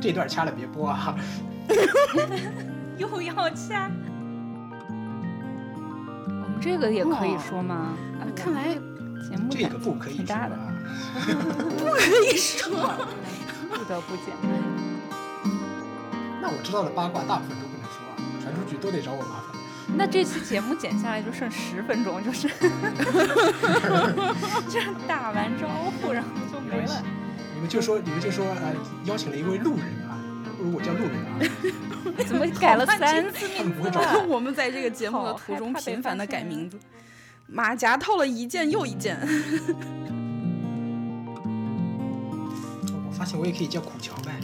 这段掐了别播啊。又要掐。我们这个也可以说吗？啊，看来节目这个不可以说挺大的，啊。不可以说。不得不剪。那我知道的八卦大部分都不能说啊，传出去都得找我麻烦。那这期节目剪下来就剩十分钟，就是 就是打完招呼，然后就没了。你们就说你们就说呃，邀请了一位路人啊，不如我叫路人啊。怎么改了三次名字了？我们在这个节目的途中频繁的改名字，马甲套了一件又一件。我发现我也可以叫苦荞麦。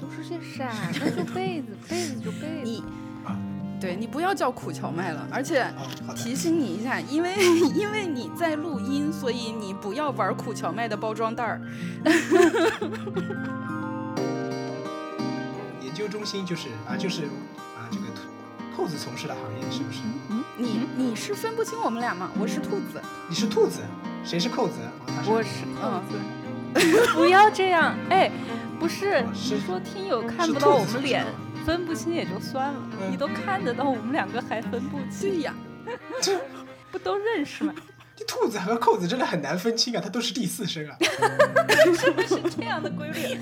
都是些啥？那就被子，被子就被子。对你不要叫苦荞麦了，而且。提醒你一下，因为 因为你在录音，所以你不要玩苦荞麦的包装袋儿。研究中心就是啊，就是啊，这个兔子从事的行业是不是？嗯你你是分不清我们俩吗？我是兔子，你是兔子，谁是扣子？哦，是我是扣子，不要这样，哎，不是，是你说听友看不到我们脸吧，分不清也就算了，嗯你都看得到我们两个还分不清，对呀，这不都认识吗？这兔子和扣子真的很难分清啊，它都是第四声啊。是这样的规律。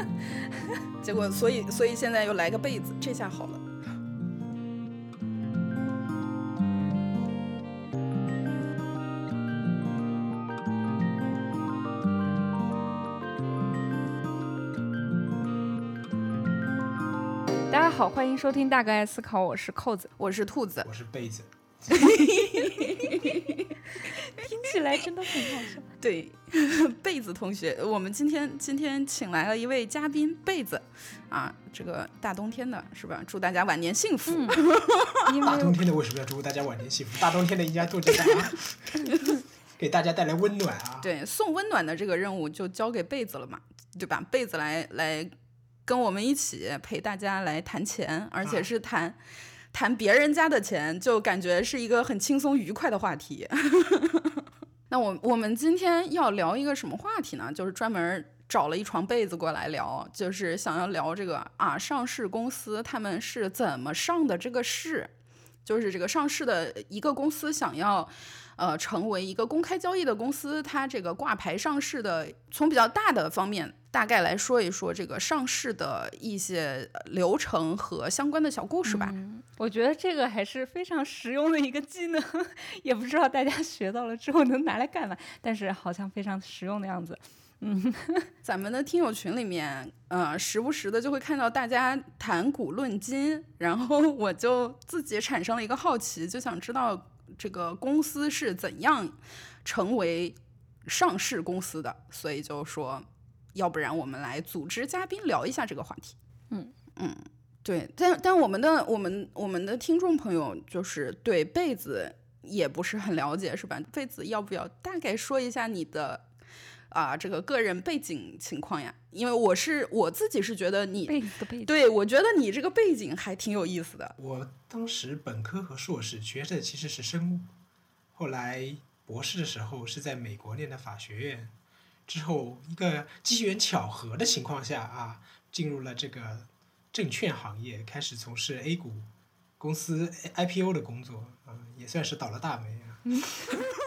结果所以所以现在又来个被子，这下好了。好，欢迎收听《大哥爱思考》，我是扣子，我是兔子，我是被子，听起来真的很好笑。对，被子同学，我们今天今天请来了一位嘉宾，被子，啊，这个大冬天的是吧？祝大家晚年幸福。嗯，大冬天的为什么要祝大家晚年幸福？大冬天的应该多点啥？给大家带来温暖啊！对，送温暖的这个任务就交给被子了嘛，对吧？被子来来跟我们一起陪大家来谈钱，而且啊是谈、谈别人家的钱，就感觉是一个很轻松愉快的话题。那我我们今天要聊一个什么话题呢？就是专门找了一床被子过来聊，就是想要聊这个啊，上市公司他们是怎么上的这个市，就是这个上市的一个公司想要。呃，成为一个公开交易的公司，它这个挂牌上市的，从比较大的方面，大概来说一说这个上市的一些呃流程和相关的小故事吧。嗯，我觉得这个还是非常实用的一个技能，也不知道大家学到了之后能拿来干嘛，但是好像非常实用的样子。嗯，咱们的听友群里面，呃，时不时的就会看到大家谈古论今，然后我就自己产生了一个好奇，就想知道这个公司是怎样成为上市公司的，所以就说，要不然我们来组织嘉宾聊一下这个话题。嗯嗯，对，但但我们的我们我们的听众朋友就是对被子也不是很了解，是吧？被子要不要大概说一下你的？啊，这个个人背景情况呀，因为我是我自己是觉得你，被子的被子。对我觉得你这个背景还挺有意思的。我当时本科和硕士学的其实是生物，后来博士的时候是在美国念的法学院，之后一个机缘巧合的情况下啊，进入了这个证券行业，开始从事 A 股公司 IPO 的工作，啊，也算是倒了大霉啊，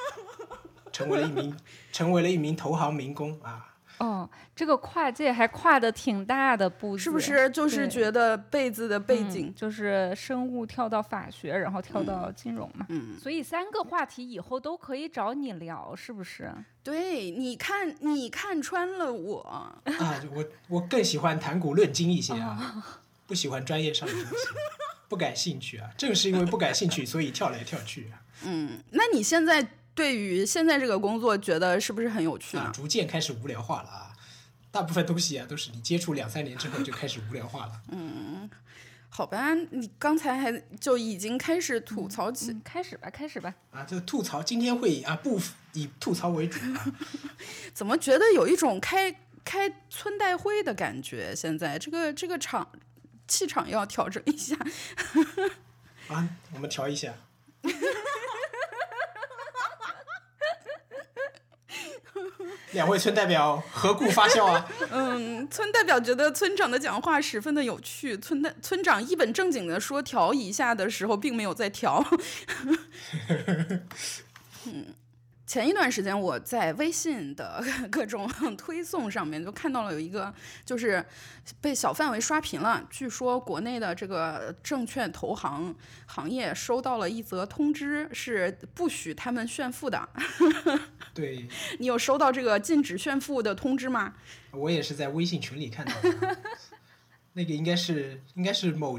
成为了一名 成为了一名投行民工啊。哦，这个跨界还跨的挺大的步子，是不是就是觉得被子的背嗯景？就是生物跳到法学，然后跳到金融嘛。嗯，所以三个话题以后都可以找你聊，是不是？对，你看你看穿了我，啊，我我更喜欢谈古论今一些啊，不喜欢专业上的东西，不感兴趣啊。正是因为不感兴趣，所以跳来跳去啊，嗯，那你现在对于现在这个工作，觉得是不是很有趣啊？逐渐开始无聊化了啊。大部分东西啊，都是你接触两三年之后就开始无聊化了。嗯好吧，你刚才还就已经开始吐槽起，嗯，开始吧，开始吧。啊，就吐槽今天会以啊不以吐槽为主啊。怎么觉得有一种开开村代会的感觉？现在这个这个场气场要调整一下。啊，我们调一下。两位村代表何故发笑啊？嗯，村代表觉得村长的讲话十分的有趣。村代村长一本正经的说调一下的时候，并没有在调。嗯。前一段时间，我在微信的 各种 推送上面就看到了有一个，就是被小范围刷屏了。据说国内的这个证券投行行业收到了一则通知，是不许他们炫富的。对，你有收到这个禁止炫富的通知吗？我也是在微信群里看到的。那个应该是应该是某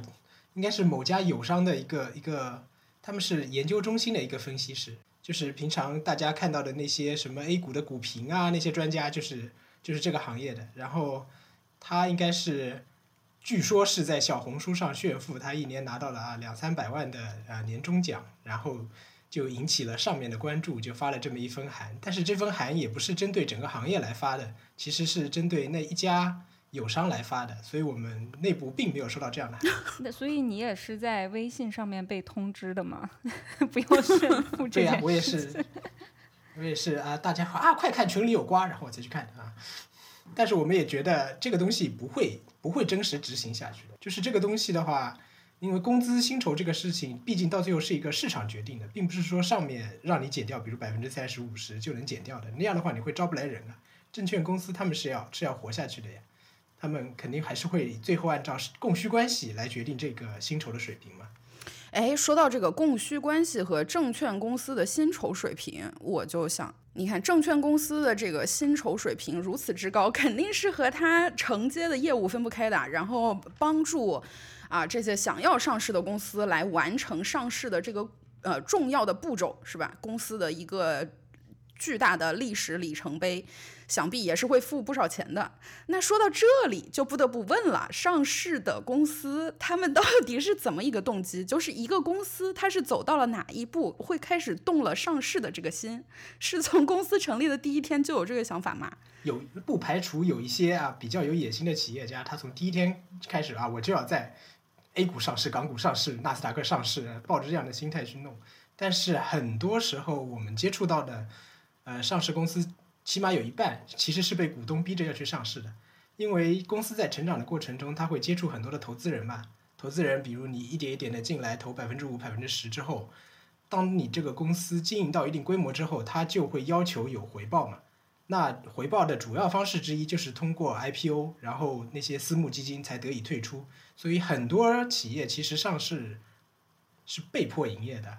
应该是某家友商的一个一个，他们是研究中心的一个分析师。就是平常大家看到的那些什么 A 股的股评啊，那些专家就是就是这个行业的。然后他应该是，据说是在小红书上炫富，他一年拿到了啊两三百万的啊年终奖，然后就引起了上面的关注，就发了这么一封函。但是这封函也不是针对整个行业来发的，其实是针对那一家。友商来发的，所以我们内部并没有收到这样的。那所以你也是在微信上面被通知的吗？不用 炫富这对呀，我也是，我也是啊！大家好啊，快看群里有瓜，然后我再去看啊。但是我们也觉得这个东西不会不会真实执行下去的。就是这个东西的话，因为工资薪酬这个事情，毕竟到最后是一个市场决定的，并不是说上面让你减掉，比如百分之三十五十就能减掉的。那样的话，你会招不来人啊。证券公司他们是要是要活下去的呀。他们肯定还是会最后按照供需关系来决定这个薪酬的水平嘛？哎，说到这个供需关系和证券公司的薪酬水平，我就想，你看证券公司的这个薪酬水平如此之高，肯定是和它承接的业务分不开的。然后帮助啊这些想要上市的公司来完成上市的这个呃重要的步骤，是吧？公司的一个巨大的历史里程碑。想必也是会付不少钱的。那说到这里，就不得不问了：上市的公司，他们到底是怎么一个动机？就是一个公司，它是走到了哪一步，会开始动了上市的这个心？是从公司成立的第一天就有这个想法吗？有，不排除有一些啊比较有野心的企业家，他从第一天开始啊，我就要在 A 股上市、港股上市、纳斯达克上市，抱着这样的心态去弄。但是很多时候，我们接触到的，呃，上市公司。起码有一半其实是被股东逼着要去上市的，因为公司在成长的过程中，他会接触很多的投资人嘛。投资人，比如你一点一点的进来投百分之五、百分之十之后，当你这个公司经营到一定规模之后，他就会要求有回报嘛。那回报的主要方式之一就是通过 IPO，然后那些私募基金才得以退出。所以很多企业其实上市是被迫营业的。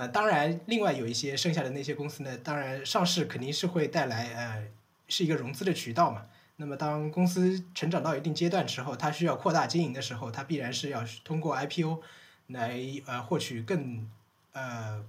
呃，当然，另外有一些剩下的那些公司呢，当然上市肯定是会带来呃，是一个融资的渠道嘛。那么当公司成长到一定阶段之后，它需要扩大经营的时候，它必然是要通过 IPO 来呃获取更呃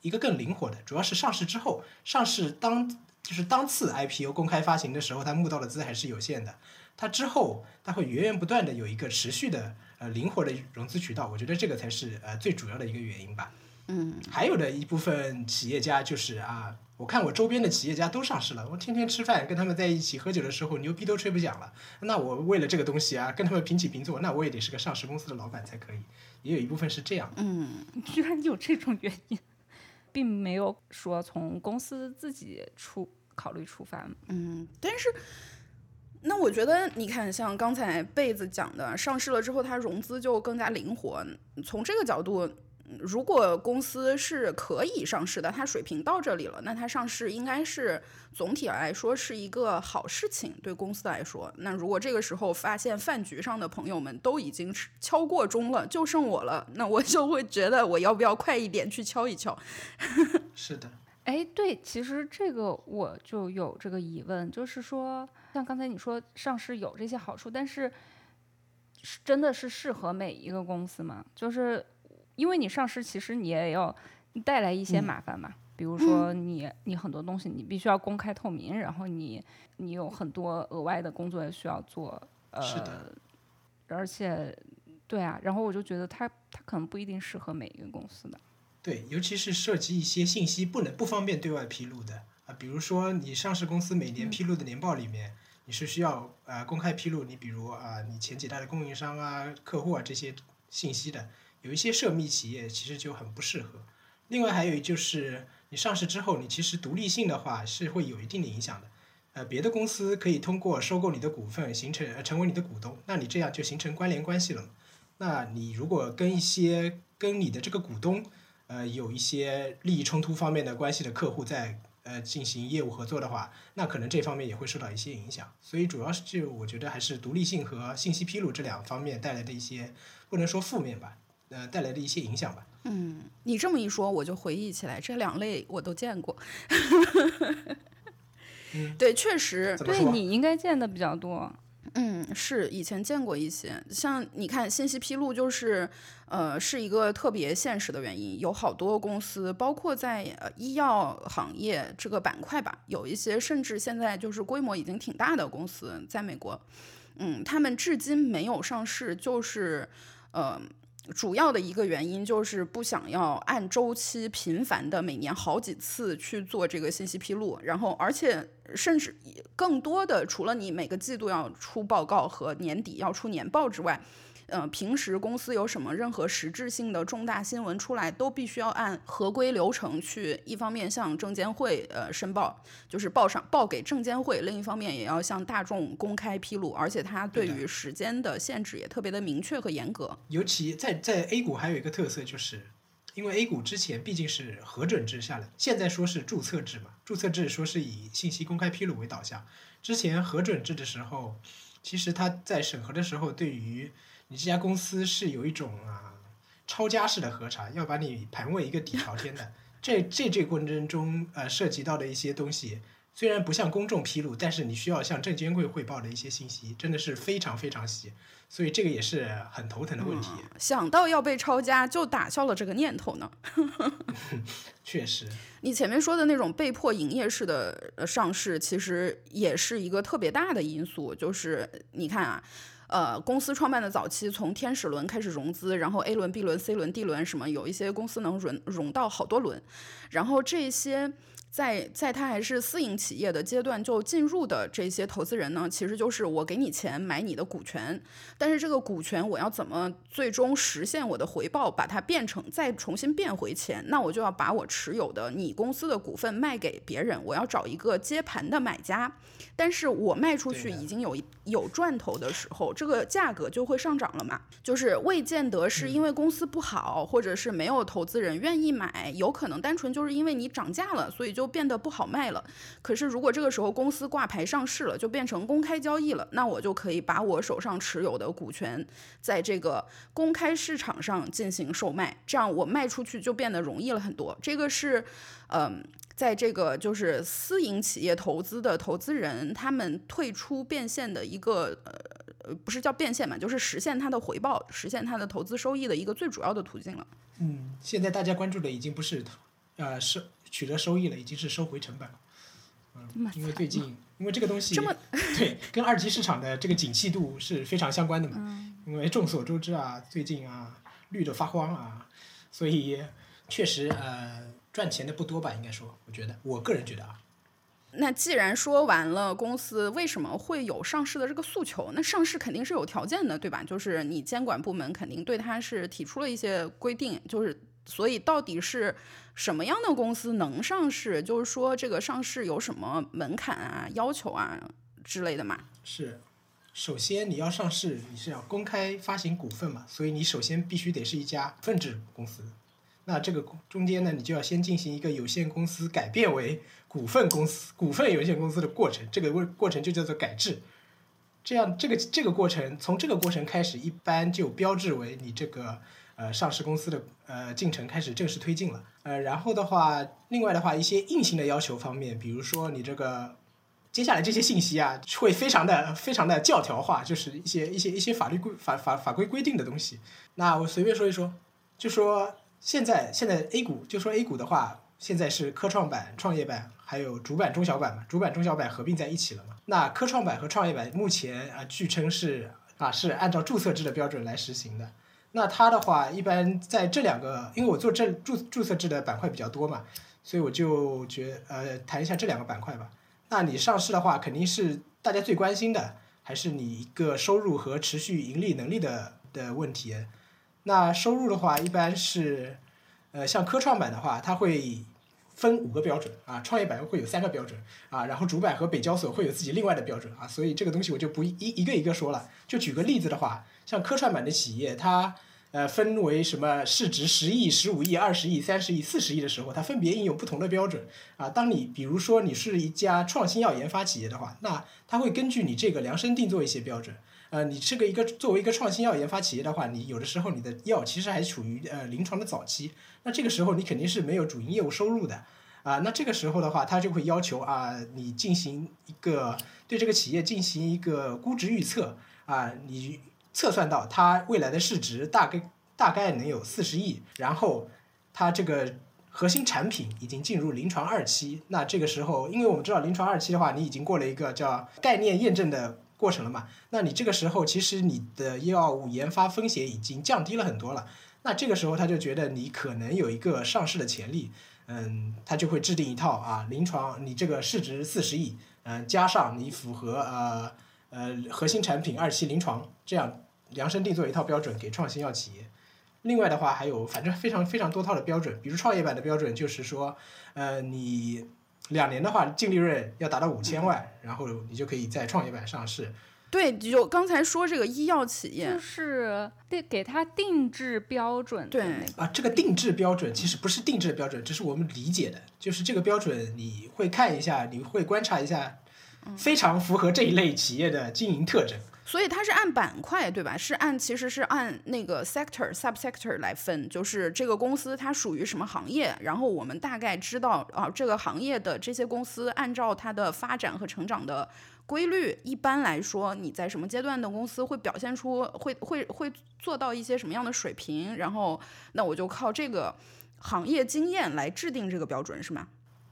一个更灵活的。主要是上市之后，上市当就是当次 IPO 公开发行的时候，它募到的资还是有限的。它之后它会源源不断的有一个持续的呃灵活的融资渠道，我觉得这个才是呃最主要的一个原因吧。嗯，还有的一部分企业家就是啊，我看我周边的企业家都上市了，我天天吃饭跟他们在一起喝酒的时候，牛逼都吹不响了。那我为了这个东西啊，跟他们平起平坐，那我也得是个上市公司的老板才可以。也有一部分是这样。嗯，居然有这种原因，并没有说从公司自己出考虑出发。嗯，但是那我觉得你看，像刚才贝子讲的，上市了之后它融资就更加灵活。从这个角度。如果公司是可以上市的，它水平到这里了，那它上市应该是总体来说是一个好事情，对公司来说。那如果这个时候发现饭局上的朋友们都已经敲过钟了，就剩我了，那我就会觉得我要不要快一点去敲一敲？是的，哎，对，其实这个我就有这个疑问，就是说，像刚才你说上市有这些好处，但是真的是适合每一个公司吗？就是。因为你上市，其实你也要带来一些麻烦嘛。比如说，你你很多东西你必须要公开透明，然后你你有很多额外的工作也需要做。呃，是的而且，对啊，然后我就觉得它它可能不一定适合每一个公司的。对，尤其是涉及一些信息不能不方便对外披露的啊，比如说你上市公司每年披露的年报里面，你是需要呃公开披露你比如啊你前几代的供应商啊、客户啊这些信息的。有一些涉密企业其实就很不适合。另外还有就是，你上市之后，你其实独立性的话是会有一定的影响的。呃别的公司可以通过收购你的股份形成呃成为你的股东，那你这样就形成关联关系了。那你如果跟一些跟你的这个股东呃有一些利益冲突方面的关系的客户在呃进行业务合作的话，那可能这方面也会受到一些影响。所以主要是就我觉得还是独立性和信息披露这两方面带来的一些不能说负面吧，呃带来的一些影响吧。嗯，你这么一说，我就回忆起来，这两类我都见过。嗯 对，确实？对你应该见的比较多。嗯，是以前见过一些，像你看信息披露，就是呃是一个特别现实的原因，有好多公司，包括在呃医药行业这个板块吧，有一些甚至现在就是规模已经挺大的公司，在美国，嗯，他们至今没有上市，就是呃。主要的一个原因就是不想要按周期频繁的每年好几次去做这个信息披露，然后而且甚至更多的，除了你每个季度要出报告和年底要出年报之外，呃，平时公司有什么任何实质性的重大新闻出来，都必须要按合规流程去，一方面向证监会呃申报，就是报上报给证监会，另一方面也要向大众公开披露，而且它对于时间的限制也特别的明确和严格。尤其在在 A 股还有一个特色，就是因为 A 股之前毕竟是核准制下来，现在说是注册制嘛，注册制说是以信息公开披露为导向。之前核准制的时候，其实它在审核的时候，对于你这家公司是有一种啊抄家式的核查，要把你盘问一个底朝天的。这这这过程中，呃，涉及到的一些东西，虽然不向公众披露，但是你需要向证监会汇报的一些信息，真的是非常非常细，所以这个也是很头疼的问题。想到要被抄家，就打消了这个念头呢。确实，你前面说的那种被迫营业式的呃上市，其实也是一个特别大的因素。就是你看啊，呃，公司创办的早期，从天使轮开始融资，然后 A 轮、B 轮、C 轮、D 轮什么，有一些公司能融融到好多轮，然后这些。在在他还是私营企业的阶段就进入的这些投资人呢，其实就是我给你钱买你的股权，但是这个股权我要怎么最终实现我的回报，把它变成再重新变回钱，那我就要把我持有的你公司的股份卖给别人，我要找一个接盘的买家，但是我卖出去已经有一有赚头的时候，这个价格就会上涨了嘛，就是未见得是因为公司不好，或者是没有投资人愿意买，有可能单纯就是因为你涨价了，所以就变得不好卖了。可是如果这个时候公司挂牌上市了，就变成公开交易了，那我就可以把我手上持有的股权在这个公开市场上进行售卖，这样我卖出去就变得容易了很多。这个是，嗯、在这个就是私营企业投资的投资人，他们退出变现的一个呃呃，不是叫变现嘛，就是实现它的回报、实现它的投资收益的一个最主要的途径了。嗯，现在大家关注的已经不是呃收取得收益了，已经是收回成本了。嗯，因为最近因为这个东西这么对跟二级市场的这个景气度是非常相关的嘛。嗯因为众所周知啊，最近啊绿的发慌啊，所以确实呃赚钱的不多吧，应该说，我觉得我个人觉得啊。那既然说完了公司为什么会有上市的这个诉求，那上市肯定是有条件的，对吧？就是你监管部门肯定对它是提出了一些规定，就是所以到底是什么样的公司能上市？就是说这个上市有什么门槛啊、要求啊之类的嘛？是，首先你要上市，你是要公开发行股份嘛，所以你首先必须得是一家股份制公司。那这个中间呢，你就要先进行一个有限公司改变为股份公司、股份有限公司的过程，这个过过程就叫做改制。这样，这个这个过程从这个过程开始，一般就标志为你这个呃上市公司的呃进程开始正式推进了。呃，然后的话，另外的话，一些硬性的要求方面，比如说你这个接下来这些信息啊，会非常的非常的教条化，就是一些一些一些法律规法法法规规定的东西。那我随便说一说，就说现在现在 A 股，就说 A 股的话，现在是科创板、创业板还有主板、中小板嘛，主板、中小板合并在一起了嘛。那科创板和创业板目前啊，据称是啊是按照注册制的标准来实行的。那它的话，一般在这两个，因为我做这注注册制的板块比较多嘛，所以我就觉呃谈一下这两个板块吧。那你上市的话，肯定是大家最关心的，还是你一个收入和持续盈利能力的的问题。那收入的话，一般是，呃，像科创板的话，它会分五个标准啊，创业板会有三个标准啊，然后主板和北交所会有自己另外的标准啊，所以这个东西我就不一一个一个说了。就举个例子的话，像科创板的企业，它呃分为什么市值十亿、十五亿、二十亿、三十亿、四十亿的时候，它分别应用不同的标准啊。当你比如说你是一家创新药研发企业的话，那它会根据你这个量身定做一些标准。呃，你这个一个作为一个创新药研发企业的话，你有的时候你的药其实还处于呃临床的早期，那这个时候你肯定是没有主营业务收入的啊。那这个时候的话，他就会要求啊你进行一个对这个企业进行一个估值预测啊，你测算到它未来的市值大概大概能有四十亿，然后它这个核心产品已经进入临床二期，那这个时候，因为我们知道临床二期的话，你已经过了一个叫概念验证的。过程了嘛？那你这个时候其实你的药物研发风险已经降低了很多了。那这个时候他就觉得你可能有一个上市的潜力，嗯，他就会制定一套啊，临床你这个市值四十亿，嗯，加上你符合呃呃核心产品二期临床，这样量身定做一套标准给创新药企业。另外的话还有反正非常非常多套的标准，比如创业板的标准就是说，呃你。两年的话，净利润要达到五千万，然后你就可以在创业板上市。对，就刚才说这个医药企业，就是得给它定制标准。对啊，这个定制标准其实不是定制标准，这是我们理解的，就是这个标准你会看一下，你会观察一下，非常符合这一类企业的经营特征。所以它是按板块对吧？是按其实是按那个 sector sub sector 来分，就是这个公司它属于什么行业，然后我们大概知道啊，这个行业的这些公司按照它的发展和成长的规律，一般来说你在什么阶段的公司会表现出会会会做到一些什么样的水平，然后那我就靠这个行业经验来制定这个标准，是吗？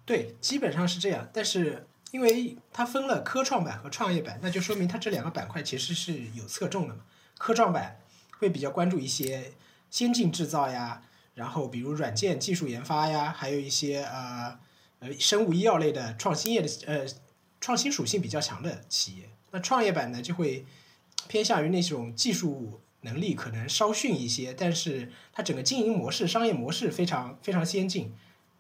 对，基本上是这样，但是。因为它分了科创板和创业板，那就说明它这两个板块其实是有侧重的嘛。科创板会比较关注一些先进制造呀，然后比如软件技术研发呀，还有一些呃呃生物医药类的创新业的呃创新属性比较强的企业。那创业板呢，就会偏向于那种技术能力可能稍逊一些，但是它整个经营模式、商业模式非常非常先进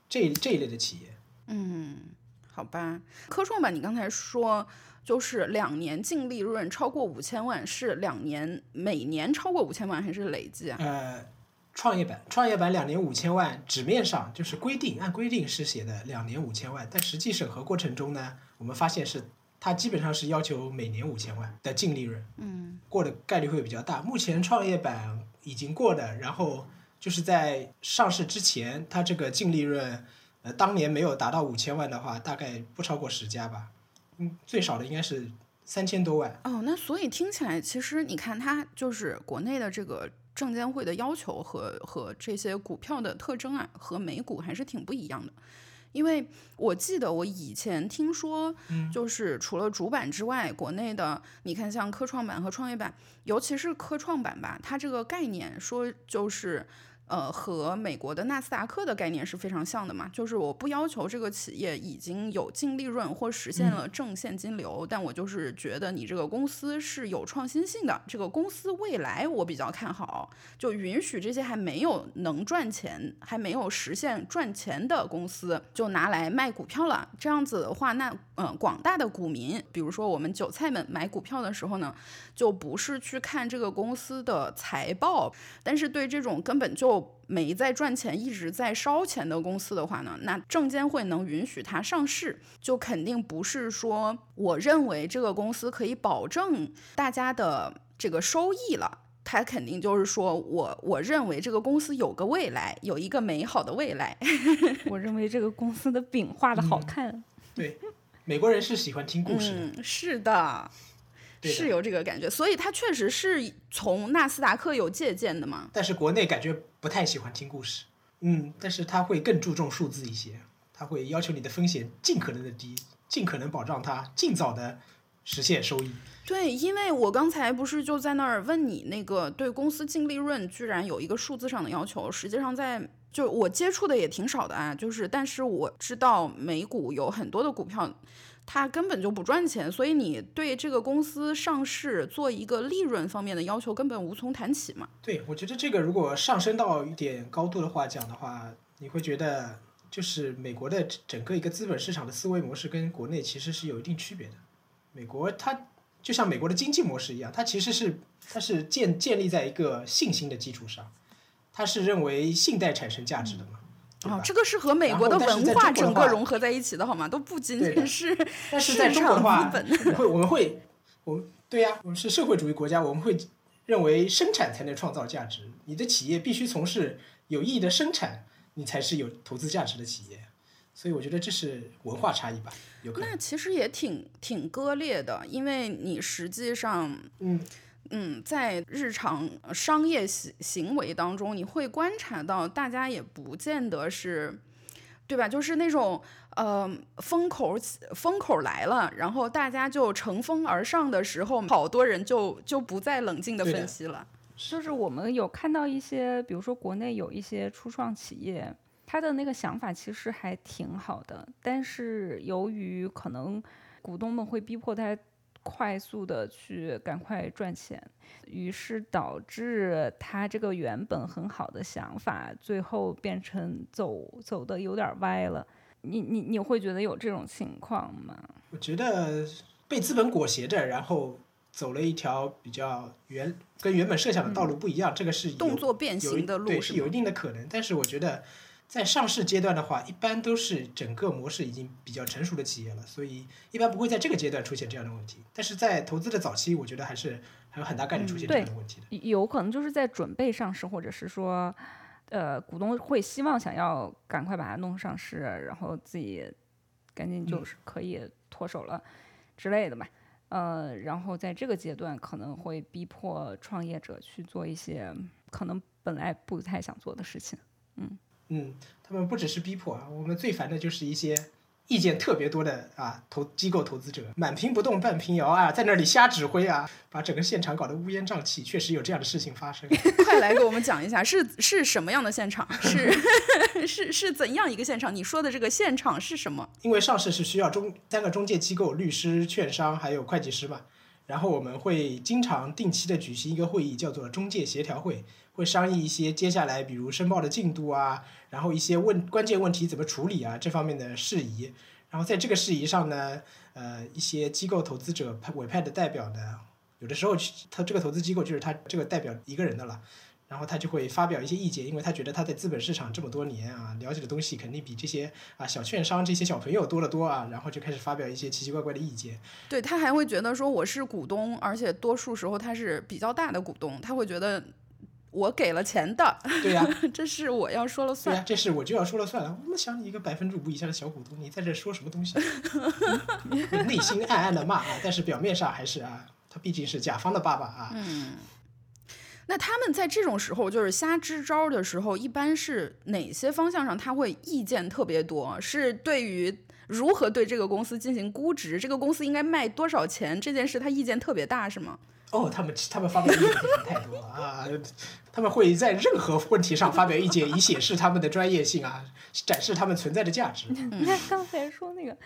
这这一类的企业。嗯。好吧，科创板你刚才说就是两年净利润超过五千万，是两年每年超过五千万还是累计啊？呃，创业板创业板两年五千万，纸面上就是规定按规定是写的两年五千万，但实际审核过程中呢，我们发现是它基本上是要求每年五千万的净利润，嗯，过的概率会比较大。目前创业板已经过的，然后就是在上市之前，它这个净利润。呃，当年没有达到五千万的话，大概不超过十家吧，嗯，最少的应该是三千多万。哦，那所以听起来，其实你看它就是国内的这个证监会的要求和和这些股票的特征啊，和美股还是挺不一样的。因为我记得我以前听说，就是除了主板之外，国内的你看像科创板和创业板，尤其是科创板吧，它这个概念说就是。呃，和美国的纳斯达克的概念是非常像的嘛，就是我不要求这个企业已经有净利润或实现了正现金流，但我就是觉得你这个公司是有创新性的，这个公司未来我比较看好，就允许这些还没有能赚钱、还没有实现赚钱的公司就拿来卖股票了。这样子的话，那嗯，广大的股民，比如说我们韭菜们买股票的时候呢，就不是去看这个公司的财报，但是对这种根本就没在赚钱、一直在烧钱的公司的话呢，那证监会能允许它上市，就肯定不是说我认为这个公司可以保证大家的这个收益了，它肯定就是说我我认为这个公司有个未来，有一个美好的未来。我认为这个公司的饼画的好看。对，美国人是喜欢听故事。嗯，是的。是有这个感觉，所以它确实是从纳斯达克有借鉴的嘛。但是国内感觉不太喜欢听故事，嗯，但是他会更注重数字一些，他会要求你的风险尽可能的低，尽可能保障它尽早的实现收益。对，因为我刚才不是就在那儿问你那个对公司净利润居然有一个数字上的要求，实际上在就我接触的也挺少的啊，就是但是我知道美股有很多的股票。它根本就不赚钱，所以你对这个公司上市做一个利润方面的要求根本无从谈起嘛。对，我觉得这个如果上升到一点高度的话讲的话，你会觉得就是美国的整个一个资本市场的思维模式跟国内其实是有一定区别的。美国它就像美国的经济模式一样，它其实是它是建建立在一个信心的基础上，它是认为信贷产生价值的嘛。哦，这个是和美国的文化整个融合在一起的好吗？都不仅仅是但是 在中国的资本我们会我们会我们对呀、我们是社会主义国家，我们会认为生产才能创造价值，你的企业必须从事有意义的生产，你才是有投资价值的企业。所以我觉得这是文化差异吧，有可能。那其实也挺挺割裂的，因为你实际上，嗯，嗯，在日常商业行行为当中，你会观察到，大家也不见得是，对吧？就是那种呃风口风口来了，然后大家就乘风而上的时候，好多人就就不再冷静的分析了。就是我们有看到一些，比如说国内有一些初创企业，他的那个想法其实还挺好的，但是由于可能股东们会逼迫他快速的去赶快赚钱，于是导致他这个原本很好的想法，最后变成走走的有点儿歪了。你你你会觉得有这种情况吗？我觉得被资本裹挟着，然后走了一条比较原跟原本设想的道路不一样，这个是有动作变形的路对是有一？定的可能，但是我觉得在上市阶段的话，一般都是整个模式已经比较成熟的企业了，所以一般不会在这个阶段出现这样的问题。但是在投资的早期，我觉得还是还有很大概率出现这样的问题的。有可能就是在准备上市，或者是说，呃，股东会希望想要赶快把它弄上市，然后自己赶紧就是可以脱手了之类的吧。呃，然后在这个阶段可能会逼迫创业者去做一些可能本来不太想做的事情。嗯，他们不只是逼迫啊，我们最烦的就是一些意见特别多的啊投机构投资者，满屏不动半屏摇啊，在那里瞎指挥啊，把整个现场搞得乌烟瘴气。确实有这样的事情发生。快来给我们讲一下，是是什么样的现场？是 是是怎样一个现场？你说的这个现场是什么？因为上市是需要中三个中介机构、律师、券商还有会计师嘛，然后我们会经常定期的举行一个会议，叫做中介协调会，会商议一些接下来比如申报的进度啊，然后一些问关键问题怎么处理啊这方面的事宜。然后在这个事宜上呢，呃，一些机构投资者派委派的代表呢，有的时候他这个投资机构就是他这个代表一个人的了。然后他就会发表一些意见，因为他觉得他在资本市场这么多年啊，了解的东西肯定比这些啊小券商这些小朋友多得多啊，然后就开始发表一些奇奇怪怪的意见。对他还会觉得说我是股东，而且多数时候他是比较大的股东，他会觉得我给了钱的，对呀、这是我要说了对呀、算。这是我就要说了算了。我们想你一个百分之五以下的小股东，你在这说什么东西？嗯 内心暗暗的骂啊，但是表面上还是啊，他毕竟是甲方的爸爸啊。嗯那他们在这种时候就是瞎支招的时候，一般是哪些方向上他会意见特别多？是对于如何对这个公司进行估值，这个公司应该卖多少钱这件事，他意见特别大是吗？哦，他们他们发表意见太多了啊！他们会在任何问题上发表意见，以显示他们的专业性啊，展示他们存在的价值。你看刚才说那个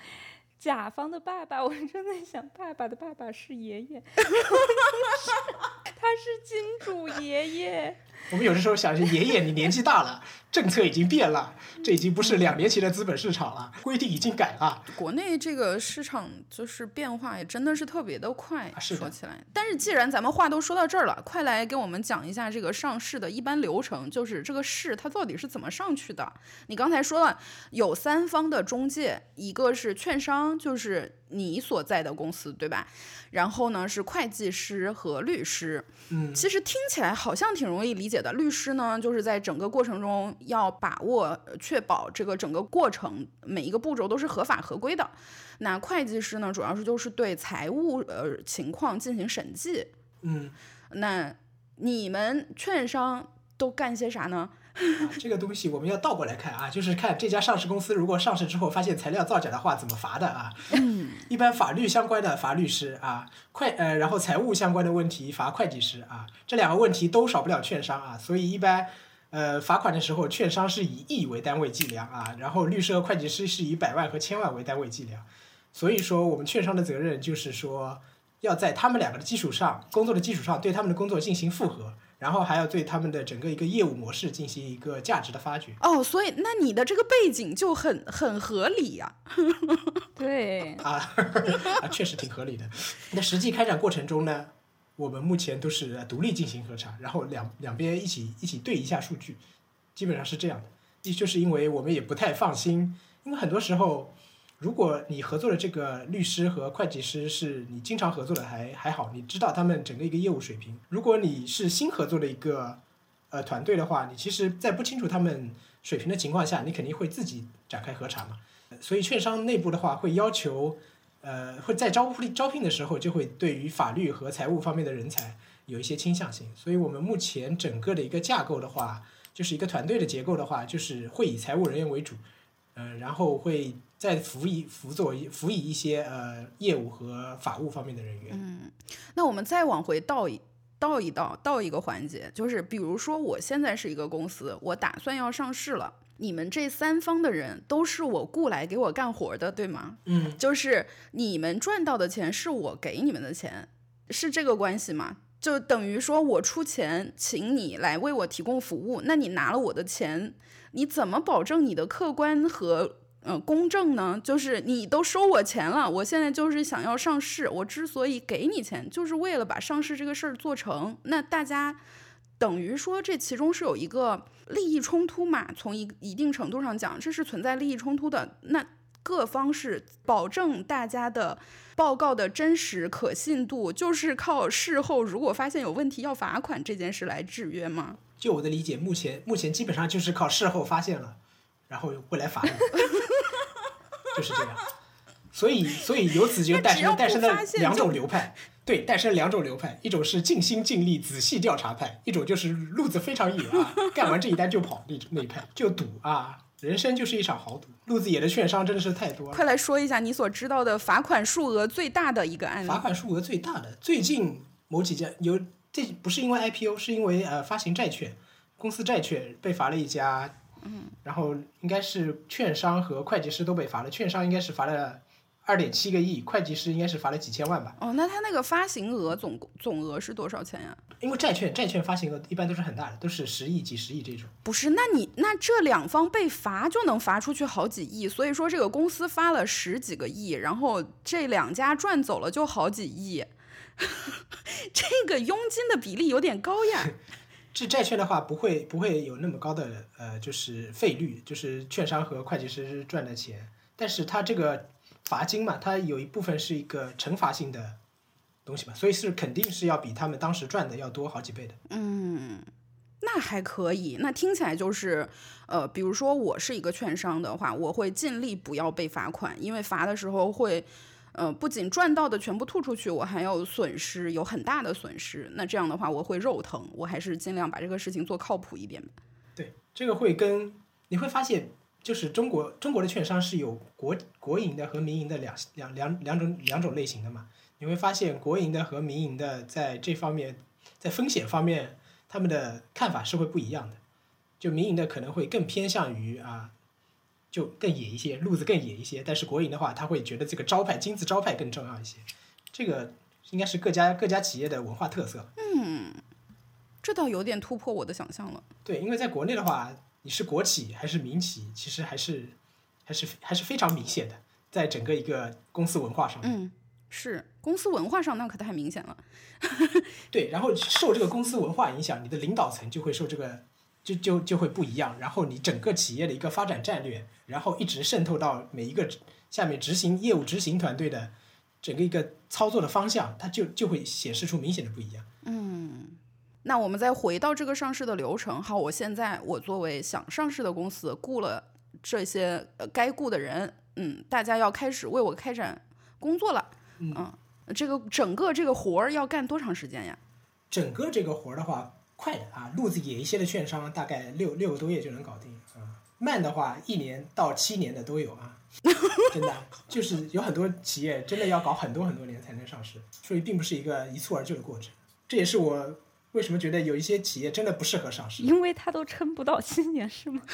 甲方的爸爸，我正在想，爸爸的爸爸是爷爷，他是金主爷爷。我们有的时候想是爷爷，你年纪大了，政策已经变了，这已经不是两年前的资本市场了，规定已经改了。国内这个市场就是变化也真的是特别的快，啊是的说起来。但是既然咱们话都说到这儿了，快来给我们讲一下这个上市的一般流程，就是这个市它到底是怎么上去的？你刚才说了有三方的中介，一个是券商，就是你所在的公司，对吧？然后呢是会计师和律师，嗯，其实听起来好像挺容易理解的。律师呢，就是在整个过程中要把握、呃确保这个整个过程每一个步骤都是合法合规的。那会计师呢，主要是就是对财务呃情况进行审计。嗯，那你们券商都干些啥呢？啊，这个东西我们要倒过来看啊，就是看这家上市公司如果上市之后发现材料造假的话，怎么罚的啊？嗯，一般法律相关的罚律师啊，会呃，然后财务相关的问题罚会计师啊，这两个问题都少不了券商啊，所以一般呃罚款的时候，券商是以亿为单位计量啊，然后律师和会计师是以百万和千万为单位计量，所以说我们券商的责任就是说要在他们两个的基础上，工作的基础上对他们的工作进行复核。然后还要对他们的整个一个业务模式进行一个价值的发掘。哦，所以那你的这个背景就很很合理呀、对，啊，啊，确实挺合理的。那实际开展过程中呢，我们目前都是呃独立进行核查，然后两两边一起一起对一下数据，基本上是这样的。也就是因为我们也不太放心，因为很多时候，如果你合作的这个律师和会计师是你经常合作的还还好，你知道他们整个一个业务水平。如果你是新合作的一个呃团队的话，你其实在不清楚他们水平的情况下，你肯定会自己展开核查嘛。所以券商内部的话会要求，呃，会在招聘招聘的时候就会对于法律和财务方面的人才有一些倾向性。所以我们目前整个的一个架构的话，就是一个团队的结构的话，就是会以财务人员为主，呃，然后会再辅以辅佐辅以一些呃业务和法务方面的人员。嗯那我们再往回倒一倒一倒倒一个环节，就是比如说我现在是一个公司，我打算要上市了。你们这三方的人都是我雇来给我干活的，对吗？嗯，就是你们赚到的钱是我给你们的钱，是这个关系吗？就等于说我出钱请你来为我提供服务，那你拿了我的钱，你怎么保证你的客观和呃公正呢？就是你都收我钱了，我现在就是想要上市，我之所以给你钱，就是为了把上市这个事儿做成。那大家等于说这其中是有一个利益冲突嘛？从一一定程度上讲，这是存在利益冲突的。那各方是保证大家的报告的真实可信度，就是靠事后如果发现有问题要罚款这件事来制约吗？就我的理解，目前目前基本上就是靠事后发现了，然后又会来罚你，就是这样。所以所以由此就诞生诞生了两种流派，对，诞生两种流派，一种是尽心尽力仔细调查派，一种就是路子非常野啊，干完这一单就跑那那一派，就赌啊，人生就是一场豪赌。路子野的券商真的是太多了。快来说一下你所知道的罚款数额最大的一个案例。罚款数额最大的，最近某几家有，这不是因为 IPO，是因为呃发行债券，公司债券被罚了一家，嗯，然后应该是券商和会计师都被罚了，券商应该是罚了二点七个亿，会计师应该是罚了几千万吧，哦，那他那个发行额总总额是多少钱呀？因为债券债券发行额一般都是很大的，都是十亿、几十亿这种。不是，那你那这两方被罚就能罚出去好几亿，所以说这个公司发了十几个亿，然后这两家赚走了就好几亿，这个佣金的比例有点高呀。这债券的话不会不会有那么高的呃就是费率，就是券商和会计师赚的钱，但是它这个罚金嘛，它有一部分是一个惩罚性的东西嘛，所以是肯定是要比他们当时赚的要多好几倍的。嗯那还可以，那听起来就是，呃，比如说我是一个券商的话，我会尽力不要被罚款，因为罚的时候会，呃，不仅赚到的全部吐出去，我还有损失，有很大的损失。那这样的话，我会肉疼，我还是尽量把这个事情做靠谱一点吧。对，这个会跟你会发现，就是中国中国的券商是有国国营的和民营的两两两两种两种类型的嘛。你会发现国营的和民营的在这方面，在风险方面，他们的看法是会不一样的。就民营的可能会更偏向于啊，就更野一些，路子更野一些。但是国营的话，他会觉得这个招牌金字招牌更重要一些。这个应该是各家各家企业的文化特色。嗯这倒有点突破我的想象了。对，因为在国内的话，你是国企还是民企，其实还是还是还是非常明显的，在整个一个公司文化上面。嗯，是公司文化上那可太明显了。对，然后受这个公司文化影响，你的领导层就会受这个，就就就会不一样。然后你整个企业的一个发展战略，然后一直渗透到每一个下面执行业务执行团队的整个一个操作的方向，它就就会显示出明显的不一样。嗯那我们再回到这个上市的流程。好，我现在我作为想上市的公司，雇了这些呃该雇的人，嗯，大家要开始为我开展工作了。嗯这个整个这个活儿要干多长时间呀？整个这个活儿的话，快的啊，路子野一些的券商大概六六个多月就能搞定啊，慢的话一年到七年的都有啊，真的就是有很多企业真的要搞很多很多年才能上市，所以并不是一个一蹴而就的过程。这也是我为什么觉得有一些企业真的不适合上市？因为它都撑不到七年，是吗？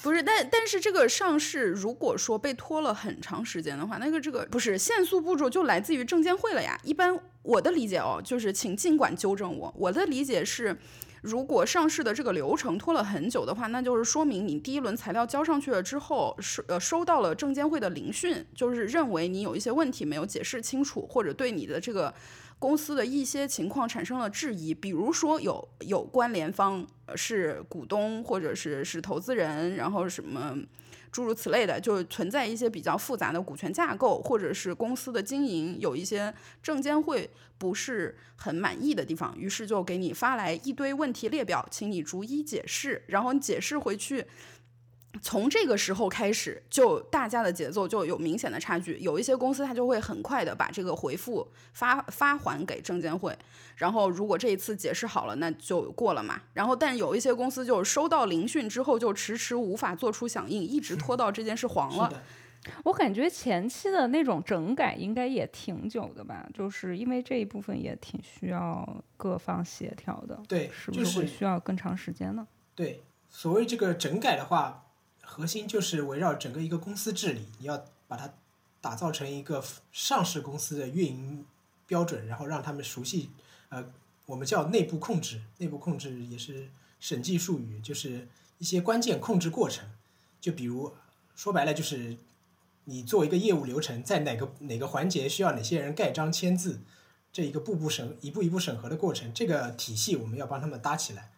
不是，但但是这个上市如果说被拖了很长时间的话，那个这个不是限速步骤就来自于证监会了呀。一般我的理解哦，就是请尽管纠正我，我的理解是，如果上市的这个流程拖了很久的话，那就是说明你第一轮材料交上去了之后，收呃收到了证监会的聆讯，就是认为你有一些问题没有解释清楚，或者对你的这个。公司的一些情况产生了质疑，比如说有有关联方是股东或者是是投资人，然后什么诸如此类的，就存在一些比较复杂的股权架构，或者是公司的经营有一些证监会不是很满意的地方，于是就给你发来一堆问题列表，请你逐一解释，然后你解释回去。从这个时候开始，就大家的节奏就有明显的差距。有一些公司它就会很快的把这个回复发发还给证监会，然后如果这一次解释好了，那就过了嘛。然后，但有一些公司就收到聆讯之后就迟迟无法做出响应，一直拖到这件事黄了。我感觉前期的那种整改应该也挺久的吧，就是因为这一部分也挺需要各方协调的。对，是不是会需要更长时间呢？对，所谓这个整改的话。核心就是围绕整个一个公司治理，你要把它打造成一个上市公司的运营标准，然后让他们熟悉，呃，我们叫内部控制，内部控制也是审计术语，就是一些关键控制过程。就比如说白了，就是你做一个业务流程，在哪个哪个环节需要哪些人盖章签字，这一个步步审一步一步审核的过程，这个体系我们要帮他们搭起来。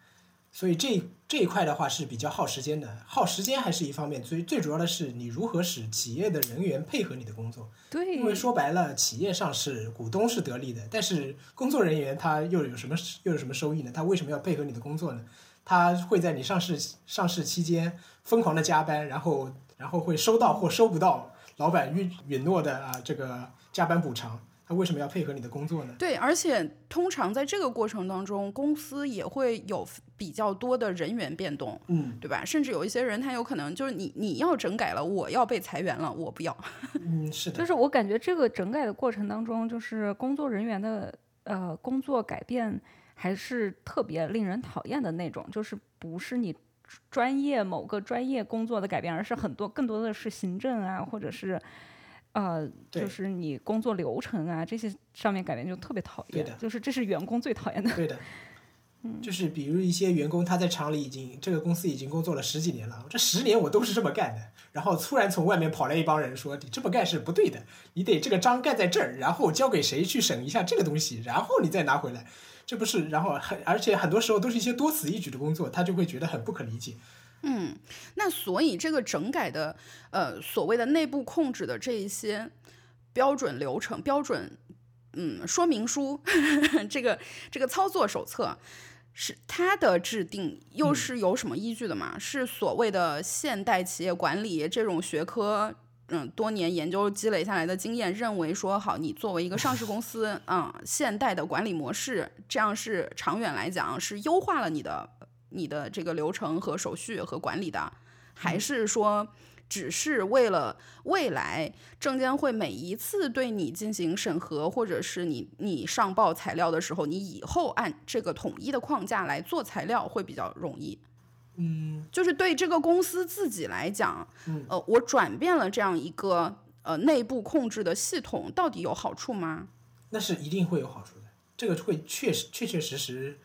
所以这这一块的话是比较耗时间的，耗时间还是一方面，最最主要的是你如何使企业的人员配合你的工作。对，因为说白了，企业上市，股东是得利的，但是工作人员他又有什么又有什么收益呢？他为什么要配合你的工作呢？他会在你上市上市期间疯狂的加班，然后然后会收到或收不到老板允允诺的啊这个加班补偿。他为什么要配合你的工作呢？对，而且通常在这个过程当中，公司也会有比较多的人员变动，嗯，对吧？甚至有一些人，他有可能就是你你要整改了，我要被裁员了，我不要。嗯，是的。就是我感觉这个整改的过程当中，就是工作人员的呃工作改变还是特别令人讨厌的那种，就是不是你专业某个专业工作的改变，而是很多更多的是行政啊，或者是。呃，就是你工作流程啊，这些上面改变就特别讨厌。对的，就是这是员工最讨厌的。对的，嗯，就是比如一些员工他在厂里已经这个公司已经工作了十几年了，这十年我都是这么干的，然后突然从外面跑来一帮人说你这么干是不对的，你得这个章盖在这儿，然后交给谁去审一下这个东西，然后你再拿回来，这不是，然后很而且很多时候都是一些多此一举的工作，他就会觉得很不可理解。嗯，那所以这个整改的，呃，所谓的内部控制的这一些标准流程、标准，嗯，说明书，这个这个操作手册，是它的制定又是有什么依据的吗？是所谓的现代企业管理这种学科，嗯，多年研究积累下来的经验，认为说好，你作为一个上市公司，嗯，现代的管理模式，这样是长远来讲是优化了你的。你的这个流程和手续和管理的，还是说只是为了未来证监会每一次对你进行审核，或者是你你上报材料的时候，你以后按这个统一的框架来做材料会比较容易？嗯，就是对这个公司自己来讲，呃，我转变了这样一个呃内部控制的系统，到底有好处吗？那是一定会有好处的，这个会确实确确实实。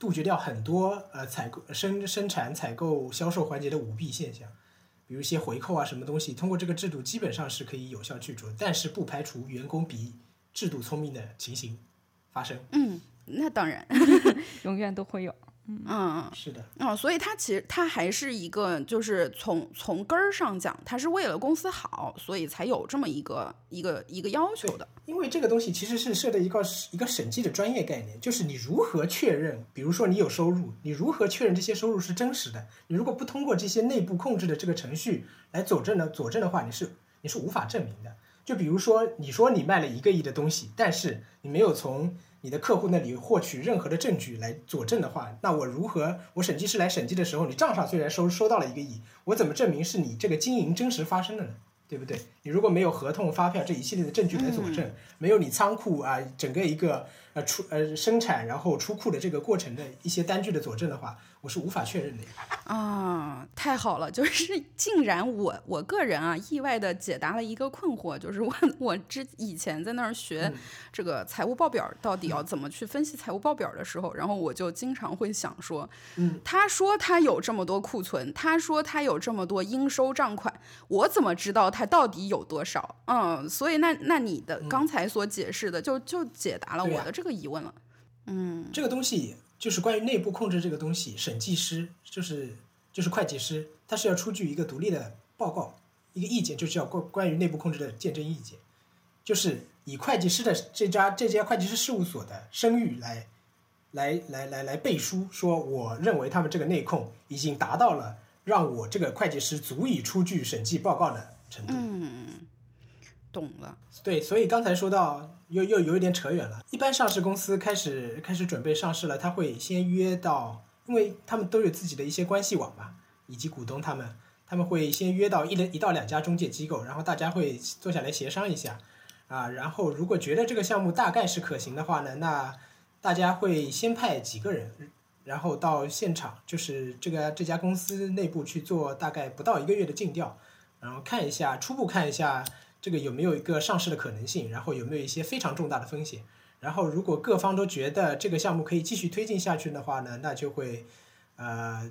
杜绝掉很多呃采购生生产采购销售环节的舞弊现象，比如一些回扣啊什么东西，通过这个制度基本上是可以有效去除，但是不排除员工比制度聪明的情形发生。嗯，那当然，永远都会有。嗯，是的，哦，所以它其实它还是一个，就是从从根儿上讲，它是为了公司好，所以才有这么一个一个一个要求的。因为这个东西其实是设的一个一个审计的专业概念，就是你如何确认，比如说你有收入，你如何确认这些收入是真实的？你如果不通过这些内部控制的这个程序来佐证的佐证的话，你是你是无法证明的。就比如说，你说你卖了一个亿的东西，但是你没有从你的客户那里获取任何的证据来佐证的话，那我如何？我审计师来审计的时候，你账上虽然收收到了一个亿，我怎么证明是你这个经营真实发生的呢？对不对？你如果没有合同、发票这一系列的证据来佐证，没有你仓库啊整个一个呃出呃生产然后出库的这个过程的一些单据的佐证的话，我是无法确认的呀。啊，太好了！就是竟然我我个人啊，意外的解答了一个困惑，就是我我之以前在那儿学这个财务报表到底要怎么去分析财务报表的时候，然后我就经常会想说，嗯，他说他有这么多库存，他说他有这么多应收账款，我怎么知道他到底有多少？嗯，所以那那你的刚才所解释的就就解答了我的这个疑问了。嗯这个东西就是关于内部控制这个东西，审计师就是就是会计师，他是要出具一个独立的报告，一个意见，就是要关关于内部控制的鉴证意见，就是以会计师的这家这家会计师事务所的声誉来来来来来背书，说我认为他们这个内控已经达到了让我这个会计师足以出具审计报告的程度。嗯，懂了。对，所以刚才说到又又有一点扯远了。一般上市公司开始开始准备上市了，他会先约到，因为他们都有自己的一些关系网嘛，以及股东他们，他们会先约到一一到两家中介机构，然后大家会坐下来协商一下，啊，然后如果觉得这个项目大概是可行的话呢，那大家会先派几个人，然后到现场，就是这个这家公司内部去做大概不到一个月的尽调，然后看一下初步看一下这个有没有一个上市的可能性，然后有没有一些非常重大的风险。然后如果各方都觉得这个项目可以继续推进下去的话呢，那就会呃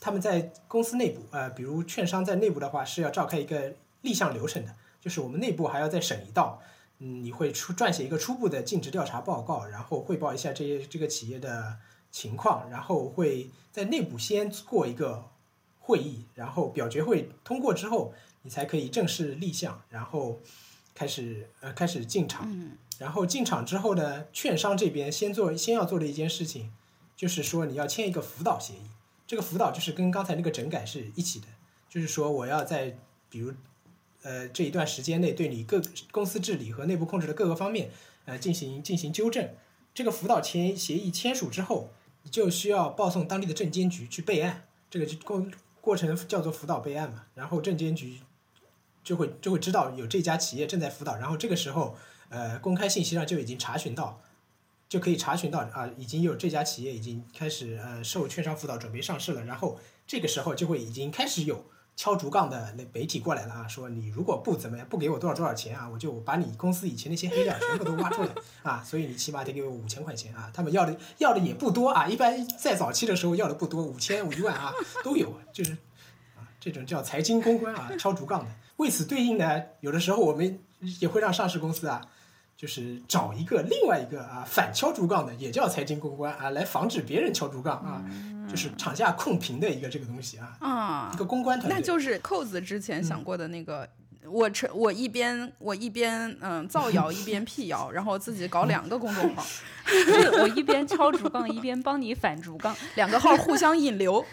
他们在公司内部呃，比如券商在内部的话是要召开一个立项流程的，就是我们内部还要再审一道。嗯，你会出撰写一个初步的尽职调查报告，然后汇报一下这些这个企业的情况，然后会在内部先过一个会议，然后表决会通过之后，你才可以正式立项，然后开始呃开始进场。嗯然后进场之后呢，券商这边先做先要做的一件事情，就是说你要签一个辅导协议。这个辅导就是跟刚才那个整改是一起的，就是说我要在比如呃这一段时间内对你各公司治理和内部控制的各个方面呃进行进行纠正。这个辅导签协议签署之后，你就需要报送当地的证监局去备案，这个就过过程叫做辅导备案嘛。然后证监局就会就会知道有这家企业正在辅导，然后这个时候呃公开信息上就已经查询到，就可以查询到啊，已经有这家企业已经开始呃受券商辅导准备上市了，然后这个时候就会已经开始有敲竹杠的那媒体过来了啊，说你如果不怎么样，不给我多少多少钱啊，我就把你公司以前那些黑料全部都挖出来啊，所以你起码得给我五千块钱啊，他们要的要的也不多啊，一般在早期的时候要的不多，五千五一万啊都有，就是啊这种叫财经公关啊，敲竹杠的。为此对应呢，有的时候我们也会让上市公司啊。就是找一个另外一个啊反敲竹杠的，也叫财经公关啊，来防止别人敲竹杠啊，就是场下控评的一个这个东西啊，啊一，个公关团队。那就是扣子之前想过的那个。我成我一边我一边嗯造谣一边辟谣，然后自己搞两个公众号，对我一边敲竹杠，一边帮你反竹杠。两个号互相引流。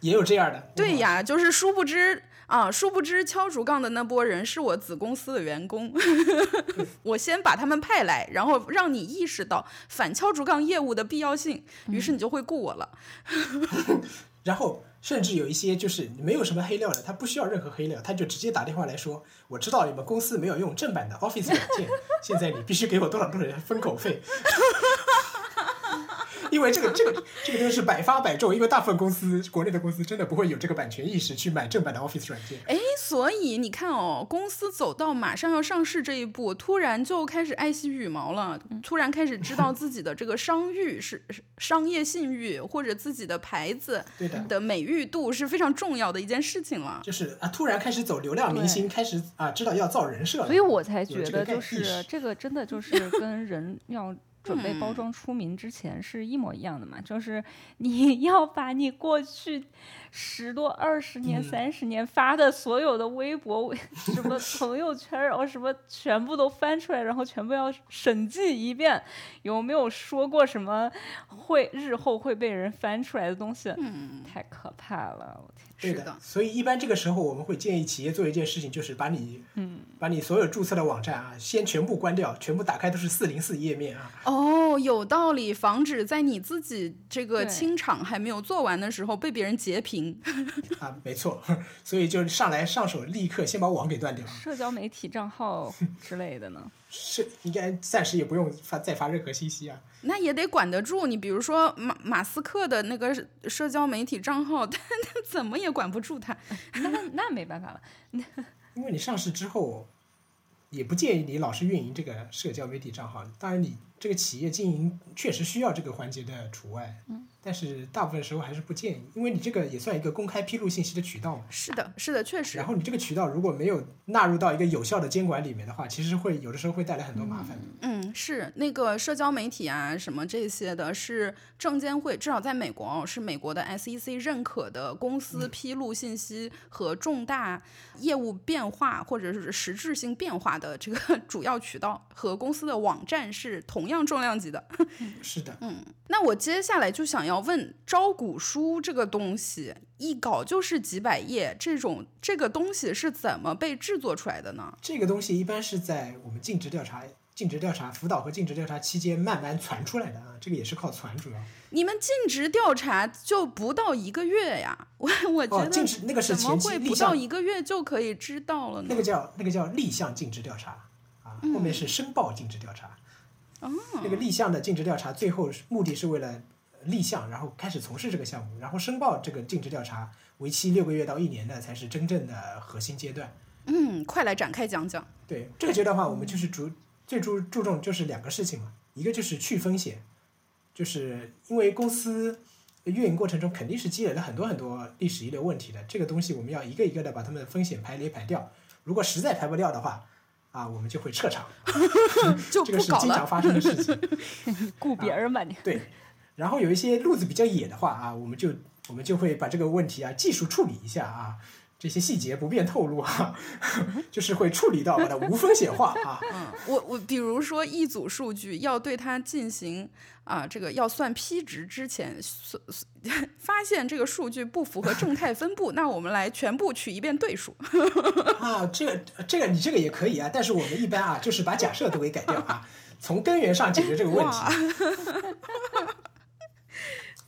也有这样的。对呀，就是殊不知啊，殊不知敲竹杠的那波人是我子公司的员工，我先把他们派来，然后让你意识到反敲竹杠业务的必要性，于是你就会雇我了。然后甚至有一些就是没有什么黑料的，他不需要任何黑料，他就直接打电话来说：“我知道你们公司没有用正版的 Office 软件，现在你必须给我多少多少分口费。”因为这个这个这个真的是百发百中，因为大部分公司国内的公司真的不会有这个版权意识去买正版的 Office 软件。哎，所以你看哦，公司走到马上要上市这一步，突然就开始爱惜羽毛了，突然开始知道自己的这个商誉是是商业信誉或者自己的牌子 的，美誉度是非常重要的一件事情了。就是啊，突然开始走流量明星，开始啊知道要造人设了。所以我才觉得就是这个真的就是跟人要准备包装出名之前是一模一样的嘛，就是你 要把你过去十多、二十年、嗯三十年发的所有的微博、微 什么朋友圈，然后什么全部都翻出来，然后全部要审计一遍，有没有说过什么会日后会被人翻出来的东西？嗯，太可怕了！我天，是的，所以一般这个时候我们会建议企业做一件事情，就是把你嗯，把你所有注册的网站啊，先全部关掉，全部打开都是四零四页面啊。哦哦，有道理，防止在你自己这个清场还没有做完的时候被别人截屏。啊，没错，所以就是上来上手立刻先把网给断掉，社交媒体账号之类的呢？是应该暂时也不用发再发任何信息啊。那也得管得住你，比如说马马斯克的那个社交媒体账号，他他怎么也管不住他。那那没办法了。因为你上市之后，也不建议你老是运营这个社交媒体账号。当然，你这个企业经营确实需要这个环节的除外，嗯，但是大部分时候还是不建议，因为你这个也算一个公开披露信息的渠道嘛。是的，是的，确实然。后你这个渠道如果没有纳入到一个有效的监管里面的话，其实会有的时候会带来很多麻烦的。嗯，是那个社交媒体啊，什么这些的，是证监会至少在美国哦，是美国的 SEC 认可的公司披露信息和重大业务变化或者是实质性变化的这个 主要渠道，和公司的网站是同样重量级的。是的，嗯那我接下来就想要问，招股书这个东西一搞就是几百页，这种这个东西是怎么被制作出来的呢？这个东西一般是在我们尽职调查、尽职调查辅导和尽职调查期间慢慢传出来的啊，这个也是靠传主要。你们尽职调查就不到一个月呀，我我觉哦，得尽职那个是怎么会不到一个月就可以知道了呢？那个叫那个叫立项尽职调查啊，后面是申报尽职调查。哦，那个立项的尽职调查，最后是目的是为了立项，然后开始从事这个项目，然后申报这个尽职调查，为期六个月到一年的才是真正的核心阶段。嗯，快来展开讲讲。对这个阶段的话，我们就是主最注注重就是两个事情嘛，一个就是去风险，就是因为公司运营过程中肯定是积累了很多很多历史遗留问题的，这个东西我们要一个一个的把他们的风险排列排掉。如果实在排不掉的话，啊，我们就会撤场，就这个。是经常发生的事情。顾别人吧你。对，然后有一些路子比较野的话啊，我们就我们就会把这个问题啊技术处理一下啊，这些细节不便透露啊，就是会处理到把它无风险化啊。嗯，我我比如说一组数据要对它进行啊、这个要算 P 值之前，算 发现这个数据不符合正态分布，那我们来全部取一遍对数。啊，这个这个你这个也可以啊，但是我们一般啊，就是把假设都给改掉啊，从根源上解决这个问题。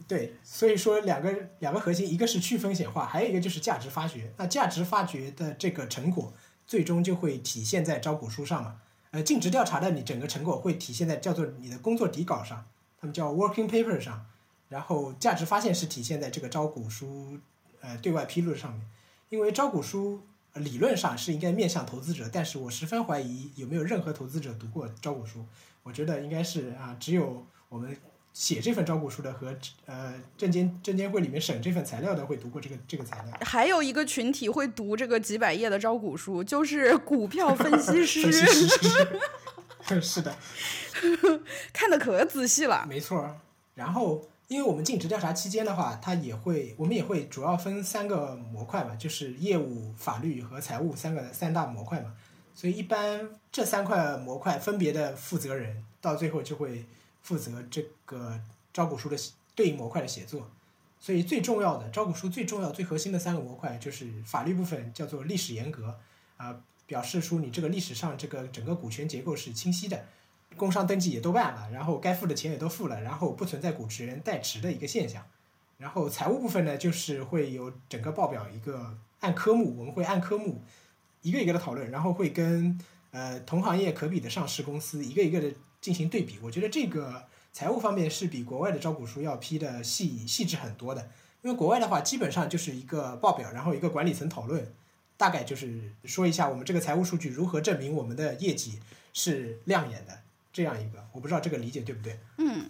对，所以说两个两个核心，一个是去风险化，还有一个就是价值发掘。那价值发掘的这个成果，最终就会体现在招股书上嘛。呃，尽职调查的你整个成果会体现在叫做你的工作底稿上，他们叫 working paper 上，然后价值发现是体现在这个招股书呃对外披露上面。因为招股书理论上是应该面向投资者，但是我十分怀疑有没有任何投资者读过招股书。我觉得应该是啊，只有我们写这份招股书的和呃证监证监会里面审这份材料的会读过这个这个材料。还有一个群体会读这个几百页的招股书，就是股票分析 师，分析师是是的，看的可仔细了。没错。然后，因为我们尽职调查期间的话，它也会，我们也会主要分三个模块嘛，就是业务、法律和财务三个三大模块嘛。所以一般这三块模块分别的负责人，到最后就会负责这个招股书的对应模块的写作。所以最重要的招股书最重要、最核心的三个模块就是法律部分叫做历史严格啊、表示出你这个历史上这个整个股权结构是清晰的，工商登记也都办了，然后该付的钱也都付了，然后不存在股权人代持的一个现象。然后财务部分呢，就是会有整个报表一个按科目，我们会按科目一个一个的讨论，然后会跟呃同行业可比的上市公司一个一个的进行对比。我觉得这个财务方面是比国外的招股书要批的细细致很多的，因为国外的话基本上就是一个报表，然后一个管理层讨论，大概就是说一下我们这个财务数据如何证明我们的业绩是亮眼的这样一个，我不知道这个理解对不对？嗯，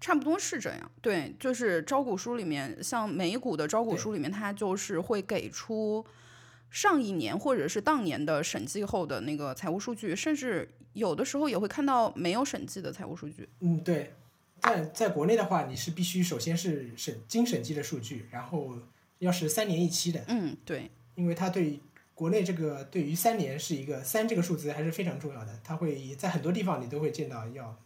差不多是这样。对，就是招股书里面，像美股的招股书里面，它就是会给出上一年或者是当年的审计后的那个财务数据，甚至有的时候也会看到没有审计的财务数据。嗯，对，在在国内的话，你是必须首先是审经审计的数据，然后要是三年一期的，嗯，对，因为它对国内这个对于三年是一个三这个数字还是非常重要的，它会在很多地方你都会见到要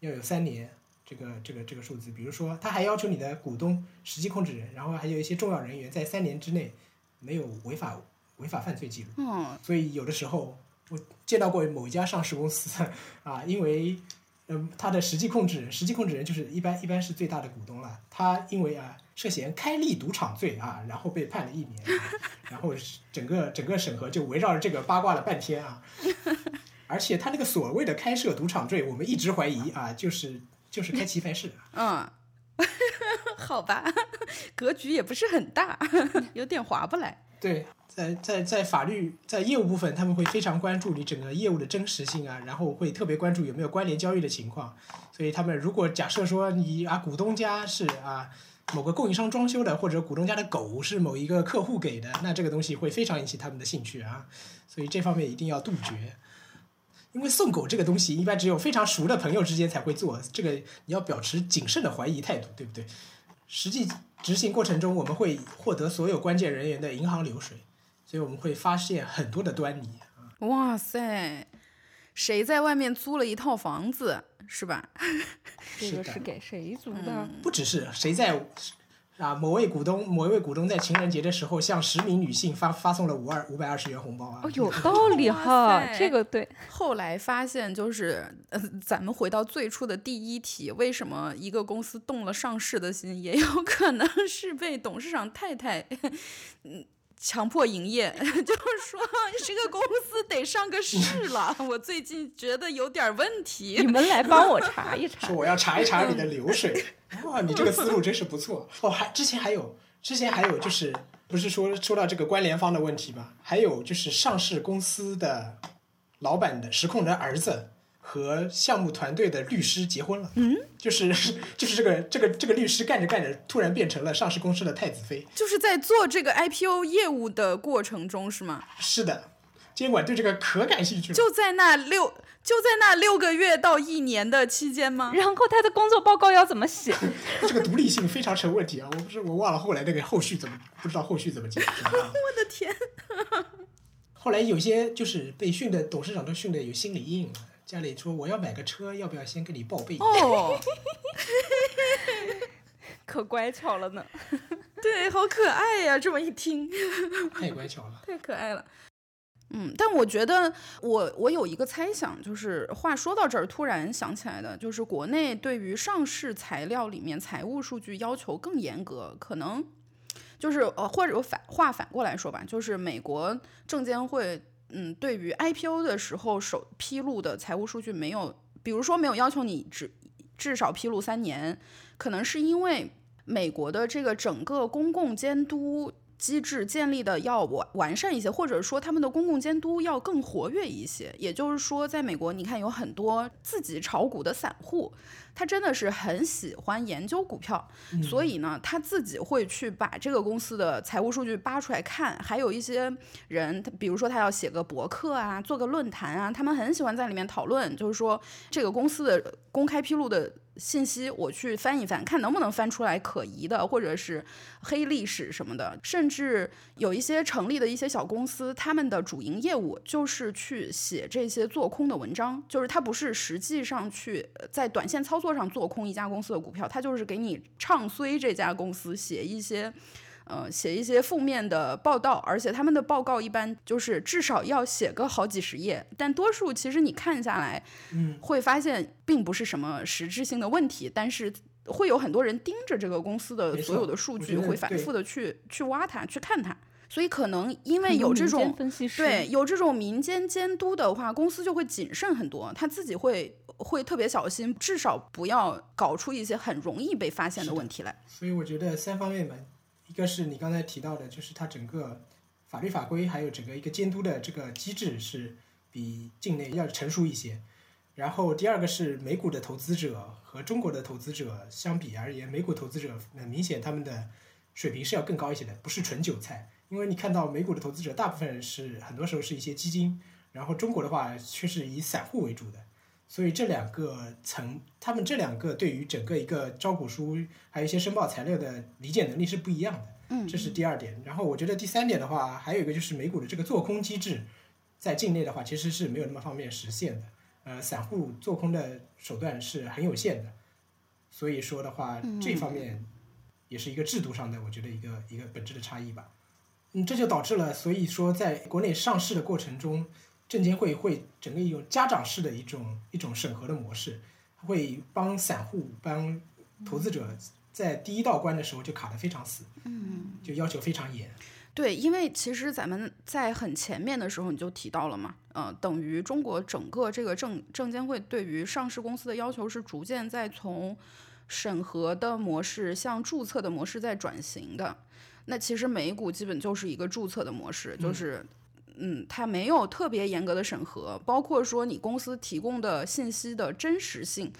要有三年这个这个这个数字，比如说他还要求你的股东、实际控制人，然后还有一些重要人员在三年之内没有违法违法犯罪记录。嗯，所以有的时候我见到过某一家上市公司 啊，因为嗯，他的实际控制人，实际控制人就是一般一般是最大的股东了。他因为啊涉嫌开立赌场罪啊，然后被判了一年，然后整个整个审核就围绕着这个八卦了半天啊。而且他那个所谓的开设赌场罪，我们一直怀疑啊，就是就是开棋牌室。嗯，好吧，格局也不是很大，有点划不来。对，在在在法律在业务部分，他们会非常关注你整个业务的真实性啊，然后会特别关注有没有关联交易的情况。所以他们如果假设说你啊股东家是啊某个供应商装修的，或者股东家的狗是某一个客户给的，那这个东西会非常引起他们的兴趣啊。所以这方面一定要杜绝。因为送狗这个东西，一般只有非常熟的朋友之间才会做，这个你要保持谨慎的怀疑态度，对不对？实际执行过程中，我们会获得所有关键人员的银行流水，所以我们会发现很多的端倪。哇塞，谁在外面租了一套房子，是吧？这个是给谁租的？不只是谁在。啊，某位股东，某一位股东在情人节的时候向十名女性发发送了五二五百二十元红包啊！哦，有道理哈，这个对。后来发现，就是呃，咱们回到最初的第一题，为什么一个公司动了上市的心，也有可能是被董事长太太，嗯。强迫营业，就是说这个公司得上个市了。我最近觉得有点问题，你们来帮我查一查。说我要查一查你的流水。哇，你这个思路真是不错。哦，还之前还有，之前还有就是，不是说说到这个关联方的问题吗？还有就是上市公司的老板的实控人儿子。和项目团队的律师结婚了，嗯，就是 就是这个这个这个律师干着干着，突然变成了上市公司的太子妃，就是在做这个 IPO 业务的过程中，是吗？是的，监管对这个可感兴趣了。就在那六就在那六个月到一年的期间吗？然后他的工作报告要怎么写？这个独立性非常成问题啊！我不是我忘了后来那个后续怎么不知道后续怎么解决。我的天！后来有些就是被训的董事长都训的有心理阴影了。家里说我要买个车，要不要先跟你报备？哦，可乖巧了呢。对，好可爱呀！这么一听，太乖巧了，太可爱了。嗯，但我觉得我我有一个猜想，就是话说到这儿，突然想起来的，就是国内对于上市材料里面财务数据要求更严格，可能就是呃，或者反话反过来说吧，就是美国证监会。嗯，对于 IPO 的时候首披露的财务数据没有，比如说没有要求你只至少披露三年，可能是因为美国的这个整个公共监督机制建立的要完完善一些，或者说他们的公共监督要更活跃一些。也就是说，在美国，你看有很多自己炒股的散户。他真的是很喜欢研究股票，所以呢，他自己会去把这个公司的财务数据扒出来看。还有一些人，他比如说他要写个博客啊，做个论坛啊，他们很喜欢在里面讨论，就是说这个公司的公开披露的。信息我去翻一翻，看能不能翻出来可疑的，或者是黑历史什么的。甚至有一些成立的一些小公司，他们的主营业务就是去写这些做空的文章，就是他不是实际上去在短线操作上做空一家公司的股票，他就是给你唱衰这家公司，写一些。呃，写一些负面的报道，而且他们的报告一般就是至少要写个好几十页，但多数其实你看下来，嗯，会发现并不是什么实质性的问题，但是会有很多人盯着这个公司的所有的数据，会反复的去去挖它，去看它，所以可能因为有这种对有这种民间监督的话，公司就会谨慎很多，他自己会会特别小心，至少不要搞出一些很容易被发现的问题来。所以我觉得三方面吧。一个是你刚才提到的，就是它整个法律法规还有整个一个监督的这个机制是比境内要成熟一些。然后第二个是美股的投资者和中国的投资者相比而言，美股投资者很明显他们的水平是要更高一些的，不是纯韭菜。因为你看到美股的投资者大部分是很多时候是一些基金，然后中国的话却是以散户为主的。所以这两个层，他们这两个对于整个一个招股书，还有一些申报材料的理解能力是不一样的。嗯，这是第二点。然后我觉得第三点的话，还有一个就是美股的这个做空机制，在境内的话其实是没有那么方便实现的。呃，散户做空的手段是很有限的。所以说的话，这方面也是一个制度上的，我觉得一个一个本质的差异吧。嗯，这就导致了，所以说在国内上市的过程中。证监会会整个一种家长式的一种一种审核的模式，会帮散户、帮投资者在第一道关的时候就卡得非常死，嗯，就要求非常严。对，因为其实咱们在很前面的时候你就提到了嘛，呃，等于中国整个这个证证监会对于上市公司的要求是逐渐在从审核的模式向注册的模式在转型的。那其实美股基本就是一个注册的模式，就是嗯，它没有特别严格的审核，包括说你公司提供的信息的真实性，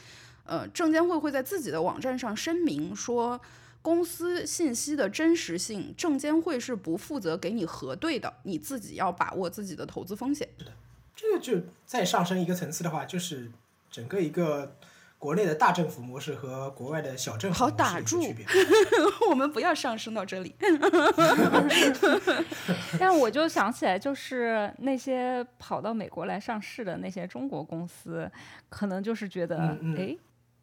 呃，证监会会在自己的网站上声明说。公司信息的真实性，证监会是不负责给你核对的，你自己要把握自己的投资风险。是的，这个就再上升一个层次的话，就是整个一个国内的大政府模式和国外的小政府好模式有打住区别。我们不要上升到这里。但我就想起来，就是那些跑到美国来上市的那些中国公司，可能就是觉得，哎、嗯嗯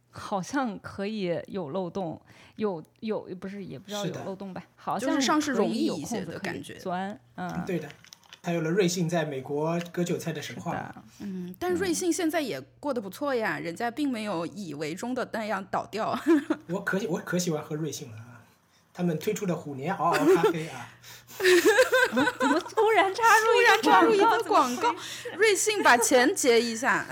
好像可以有漏洞，有有不是也不知道有漏洞吧？好就是像上市容易一些的感觉钻，嗯，对的，还有了瑞幸在美国割韭菜的神话。嗯，但瑞幸现在也过得不错呀，人家并没有以为中的那样倒掉。我可喜我可喜欢喝瑞幸了啊！他们推出的虎年嗷嗷咖啡啊，怎么突然插入突然插入一波个广广告，瑞幸把钱结一下，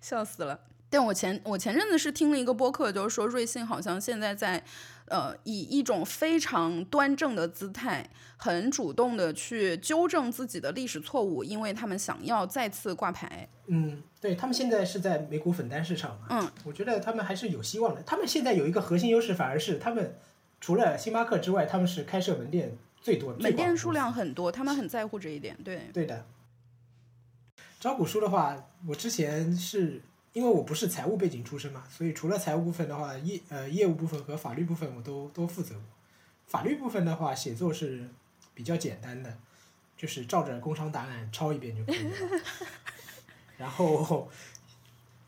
笑死了。但我前我前阵子是听了一个播客，就是说瑞幸好像现在在，呃，以一种非常端正的姿态，很主动的去纠正自己的历史错误，因为他们想要再次挂牌。嗯，对他们现在是在美股粉单市场嘛，嗯，我觉得他们还是有希望的。他们现在有一个核心优势，反而是他们除了星巴克之外，他们是开设门店最多、的门店数量很多，他们很在乎这一点。对，对的。招股书的话，我之前是因为我不是财务背景出身嘛，所以除了财务部分的话，业呃业务部分和法律部分我都都负责过。法律部分的话，写作是比较简单的，就是照着工商档案抄一遍就可以了。然后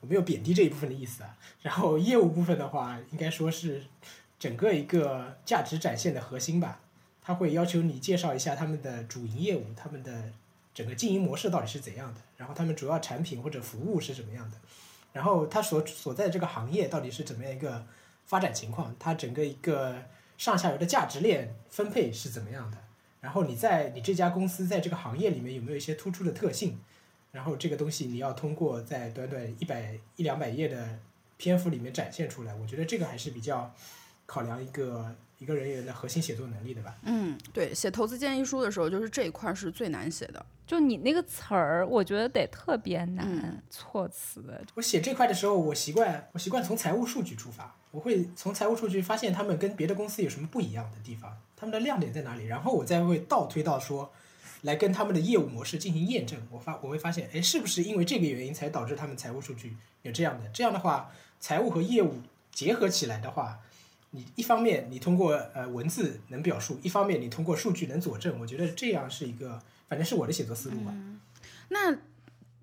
我没有贬低这一部分的意思啊。然后业务部分的话，应该说是整个一个价值展现的核心吧。他会要求你介绍一下他们的主营业务，他们的整个经营模式到底是怎样的，然后他们主要产品或者服务是什么样的，然后他所所在的这个行业到底是怎么样一个发展情况，它整个一个上下游的价值链分配是怎么样的，然后你在你这家公司在这个行业里面有没有一些突出的特性，然后这个东西你要通过在短短一百一两百页的篇幅里面展现出来，我觉得这个还是比较考量一个一个人员的核心写作能力对吧。嗯，对，写投资建议书的时候，就是这一块儿是最难写的。就你那个词儿，我觉得得特别难，嗯措辞我写这块的时候，我习惯我习惯从财务数据出发，我会从财务数据发现他们跟别的公司有什么不一样的地方，他们的亮点在哪里，然后我再会倒推到说，来跟他们的业务模式进行验证。我发我会发现，哎，是不是因为这个原因才导致他们财务数据有这样的？这样的话，财务和业务结合起来的话，你一方面你通过呃文字能表述，一方面你通过数据能佐证。我觉得这样是一个，反正是我的写作思路吧。那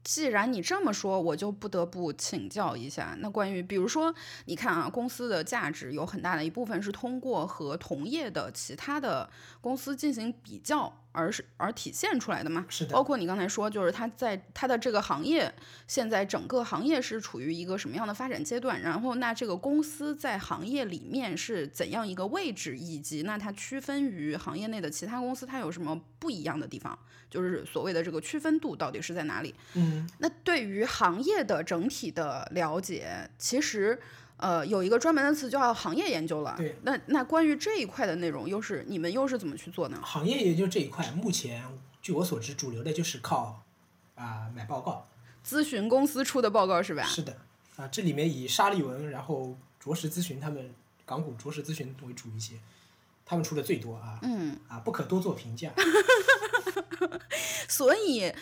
既然你这么说，我就不得不请教一下。那关于，比如说，你看啊，公司的价值有很大的一部分是通过和同业的其他的公司进行比较，而是而体现出来的嘛。是的包括你刚才说，就是它在它的这个行业，现在整个行业是处于一个什么样的发展阶段？然后，那这个公司在行业里面是怎样一个位置，以及那它区分于行业内的其他公司，它有什么不一样的地方？就是所谓的这个区分度到底是在哪里？嗯，那对于行业的整体的了解，其实呃有一个专门的词叫行业研究了。对，那那关于这一块的内容，又是你们又是怎么去做呢？行业研究这一块，目前据我所知，主流的就是靠啊、买报告。咨询公司出的报告是吧？是的，啊，这里面以沙利文，然后着实咨询他们港股着实咨询为主一些，他们出的最多啊。嗯，啊，不可多做评价。所以。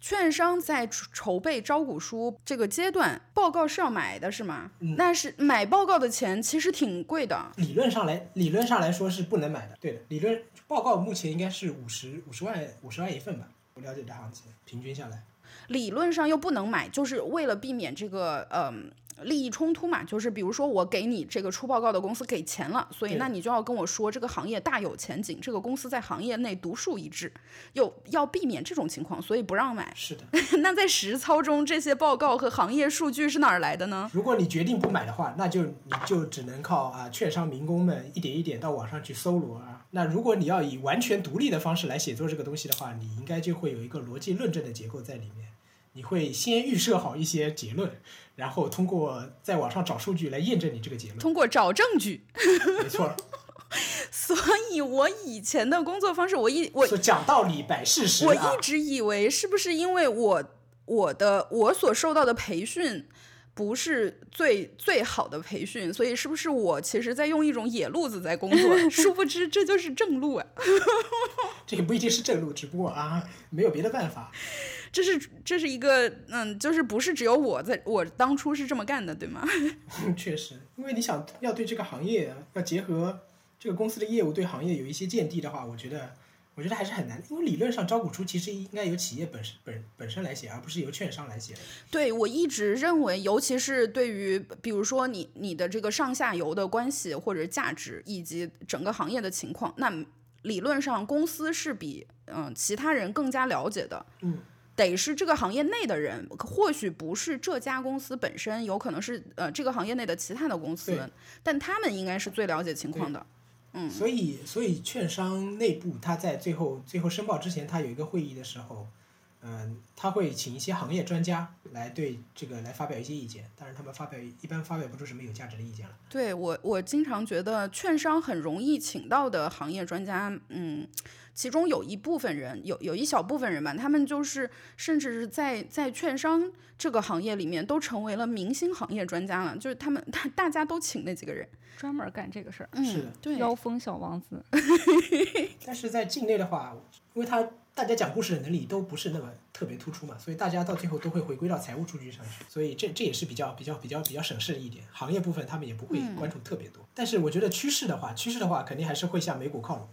券商在筹筹备招股书这个阶段，报告是要买的，是吗？嗯那是买报告的钱其实挺贵的。理论上来，理论上来说是不能买的。对的，理论报告目前应该是五十五十万五十万一份吧，我了解的行情，平均下来。理论上又不能买，就是为了避免这个嗯利益冲突嘛，就是比如说我给你这个出报告的公司给钱了，所以那你就要跟我说这个行业大有前景，这个公司在行业内独树一帜，又要避免这种情况，所以不让买。是的，那在实操中，这些报告和行业数据是哪儿来的呢？如果你决定不买的话，那就你就只能靠啊券商民工们一点一点到网上去搜罗啊。那如果你要以完全独立的方式来写作这个东西的话，你应该就会有一个逻辑论证的结构在里面。你会先预设好一些结论，然后通过在网上找数据来验证你这个结论。通过找证据。没错，所以我以前的工作方式，我一我说讲道理摆事实我啊一。直以为是不是因为我我的我所受到的培训不是最最好的培训，所以是不是我其实在用一种野路子在工作？殊不知这就是正路啊！这也不一定是正路，只不过啊没有别的办法。这是这是一个嗯，就是不是只有我在我当初是这么干的，对吗？确实，因为你想要对这个行业要结合这个公司的业务对行业有一些见地的话，我觉得我觉得还是很难。因为理论上招股书其实应该由企业本身本本身来写，而不是由券商来写的。对我一直认为，尤其是对于比如说你你的这个上下游的关系或者价值以及整个行业的情况，那理论上公司是比嗯、其他人更加了解的。嗯。得是这个行业内的人，或许不是这家公司本身，有可能是呃这个行业内的其他的公司，但他们应该是最了解情况的。嗯所以，所以券商内部他在最后最后申报之前，他有一个会议的时候，嗯、他会请一些行业专家来对这个来发表一些意见。但是，他们发表一般发表不出什么有价值的意见了。对我，我经常觉得券商很容易请到的行业专家，嗯，其中有一部分人，有有一小部分人吧，他们就是甚至是在在券商这个行业里面都成为了明星行业专家了，就是他们大大家都请那几个人，专门干这个事儿，嗯，是的对，妖风小王子。但是在境内的话，因为他大家讲故事的能力都不是那么特别突出嘛，所以大家到最后都会回归到财务数据上去，所以这这也是比较比较比较比较省事的一点。行业部分他们也不会关注特别多，但是我觉得趋势的话，趋势的话肯定还是会向美股靠拢。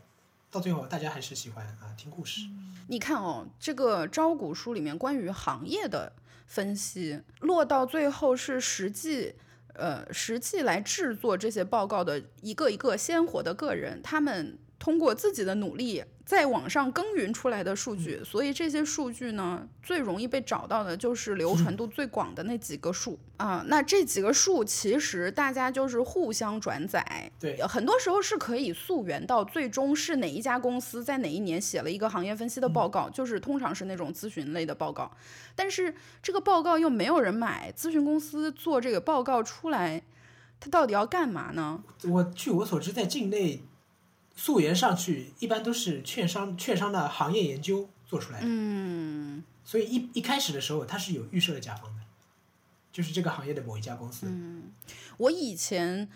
到最后，大家还是喜欢啊听故事。你看哦，这个招股书里面关于行业的分析，落到最后是实际，呃，实际来制作这些报告的一个一个鲜活的个人，他们通过自己的努力在网上耕耘出来的数据，所以这些数据呢，最容易被找到的就是流传度最广的那几个数。啊、那这几个数其实大家就是互相转载，对。很多时候是可以溯源到最终是哪一家公司在哪一年写了一个行业分析的报告，就是通常是那种咨询类的报告，但是这个报告又没有人买，咨询公司做这个报告出来，它到底要干嘛呢？我据我所知，在境内溯源上去，一般都是券商券商的行业研究做出来的。嗯，所以一一开始的时候，它是有预设的甲方的，就是这个行业的某一家公司。嗯我以前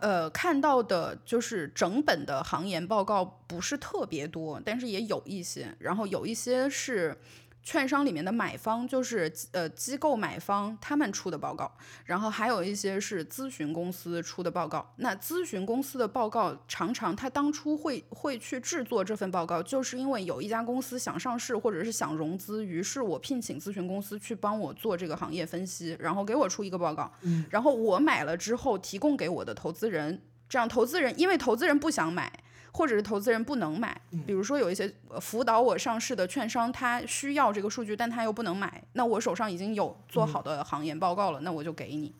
呃看到的就是整本的行研报告不是特别多，但是也有一些，然后有一些是。券商里面的买方就是呃机构买方他们出的报告，然后还有一些是咨询公司出的报告。那咨询公司的报告常常他当初会会去制作这份报告，就是因为有一家公司想上市或者是想融资，于是我聘请咨询公司去帮我做这个行业分析，然后给我出一个报告。然后我买了之后提供给我的投资人，这样投资人因为投资人不想买，或者是投资人不能买，比如说有一些呃辅导我上市的券商，他需要这个数据，但他又不能买，那我手上已经有做好的行业报告了，那我就给你。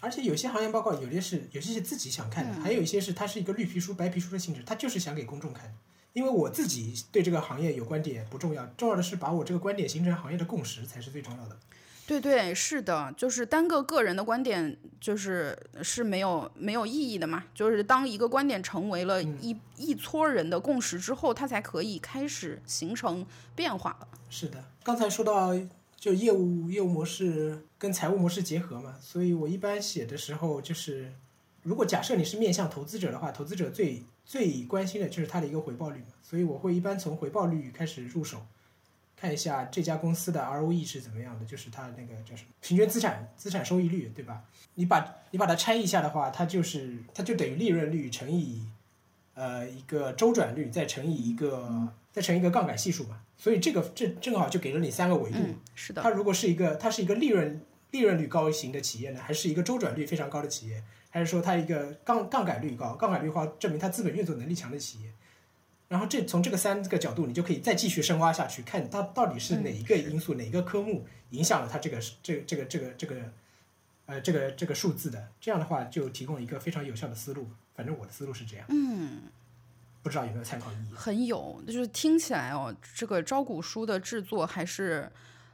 而且有些行业报告，有些是有些是自己想看的，还有一些是它是一个绿皮书、白皮书的性质，它就是想给公众看。因为我自己对这个行业有观点不重要，重要的是把我这个观点形成行业的共识才是最重要的。对对，是的，就是单个个人的观点，就是是没有没有意义的嘛。就是当一个观点成为了一、一撮人的共识之后，它才可以开始形成变化了。是的，刚才说到就业务业务模式跟财务模式结合嘛，所以我一般写的时候就是，如果假设你是面向投资者的话，投资者最最关心的就是它的一个回报率嘛，所以我会一般从回报率开始入手，看一下这家公司的 ROE 是怎么样的，就是它那个叫什么平均资产资产收益率，对吧？你把你把它拆一下的话，它就是它就等于利润率乘以呃一个周转率，再乘以一个再乘一个杠杆系数嘛。所以这个正正好就给了你三个维度。嗯，是的，它如果是一个它是一个利润利润率高型的企业呢，还是一个周转率非常高的企业，还是说它一个杠杠杆率高、杠杆率高证明它资本运作能力强的企业？然后这从这个三个角度，你就可以再继续深挖下去，看它到底是哪一个因素、哪一个科目影响了它这个这个这个这个这个呃这个这个数字的。这样的话，就提供一个非常有效的思路。反正我的思路是这样，嗯，不知道有没有参考意义？很有，就是听起来哦，这个招股书的制作还是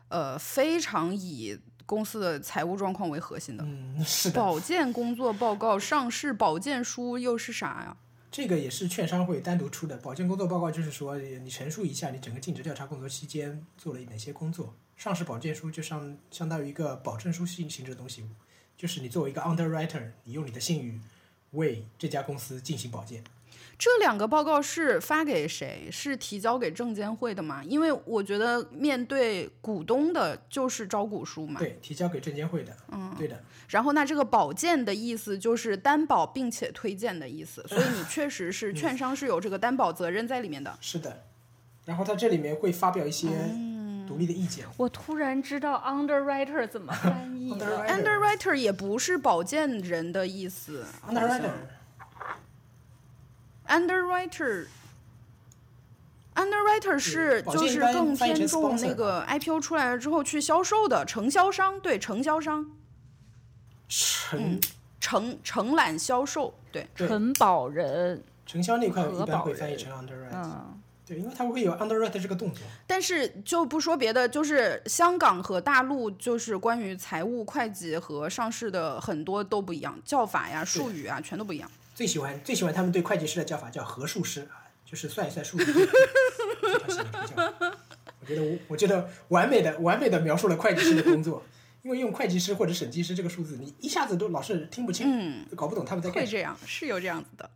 呃非常以公司的财务状况为核心的。嗯，是的，保荐工作报告、上市保荐书又是啥呀？这个也是券商会单独出的保荐工作报告，就是说你陈述一下你整个尽职调查工作期间做了哪些工作。上市保荐书就相相当于一个保证书性性质的东西，就是你作为一个 underwriter，你用你的信誉为这家公司进行保荐。这两个报告是发给谁？是提交给证监会的吗？因为我觉得面对股东的就是招股书嘛。对，提交给证监会的。嗯，对的。然后那这个保荐的意思就是担保并且推荐的意思，所以你确实是券商是有这个担保责任在里面的。是的。然后他这里面会发表一些独立的意见。我突然知道 underwriter 怎么翻译了。underwriter 也不是保荐人的意思。underwriter。Underwriter，underwriter 是就是更偏重那个 IPO 出来了之后去销售的承销商，对承销商，承。承承揽销售，对。承保人，承销那块一般会翻译成 underwriter，对，因为它会有 underwriter 这个动作。但是就不说别的，就是香港和大陆就是关于财务会计和上市的很多都不一样，叫法呀、术语啊全都不一样。最喜欢最喜欢他们对会计师的叫法叫核数师啊，就是算一算数字。我觉得我我觉得完美的完美的描述了会计师的工作，因为用会计师或者审计师这个数字，你一下子都老是听不清，搞不懂他们在干什么。会这样是有这样子的。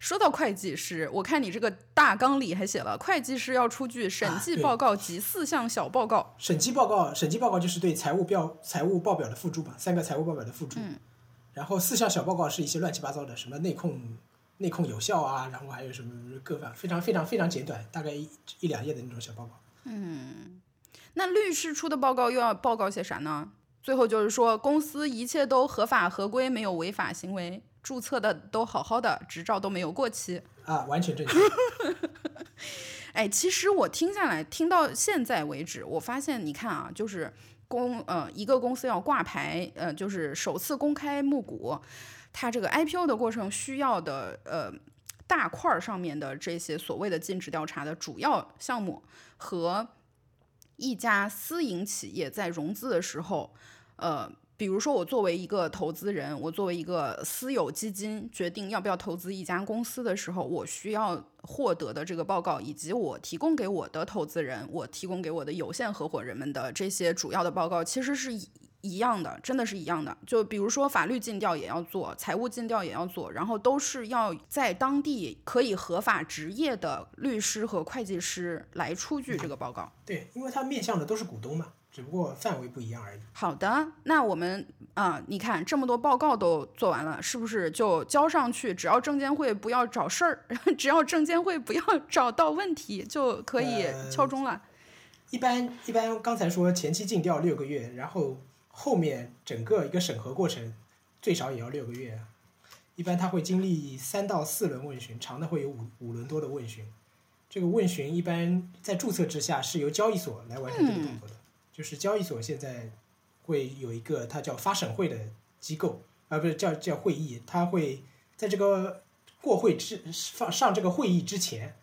说到会计师，我看你这个大纲里还写了，会计师要出具审计报告及四项小报告。审计报告，审计报告就是对财务表财务报表的附注吧，三个财务报表的附注。然后四项小报告是一些乱七八糟的，什么内控内控有效啊，然后还有什么各方非常非常非常简短，大概一一两页的那种小报告。嗯，那律师出的报告又要报告些啥呢？最后就是说公司一切都合法合规，没有违法行为，注册的都好好的，执照都没有过期。啊，完全正确。哎，其实我听下来，听到现在为止，我发现你看啊，就是。公呃，一个公司要挂牌，呃，就是首次公开募股，它这个 IPO 的过程需要的呃大块儿上面的这些所谓的尽职调查的主要项目，和一家私营企业在融资的时候，呃，比如说我作为一个投资人，我作为一个私有基金，决定要不要投资一家公司的时候，我需要。获得的这个报告，以及我提供给我的投资人，我提供给我的有限合伙人们的这些主要的报告，其实是一一样的，真的是一样的。就比如说法律尽调也要做，财务尽调也要做，然后都是要在当地可以合法执业的律师和会计师来出具这个报告。对，因为他面向的都是股东嘛。只不过范围不一样而已。好的，那我们啊，你看这么多报告都做完了，是不是就交上去？只要证监会不要找事儿，只要证监会不要 找到问题，就可以敲钟了。一般一般，刚才说前期尽调六个月，然后后面整个一个审核过程最少也要六个月。一般他会经历三到四轮问询，长的会有五五轮多的问询。这个问询一般在注册之下是由交易所来完成这个动作的。就是交易所现在会有一个它叫发审会的机构，啊，不是叫叫会议，它会在这个过会之放上这个会议之前，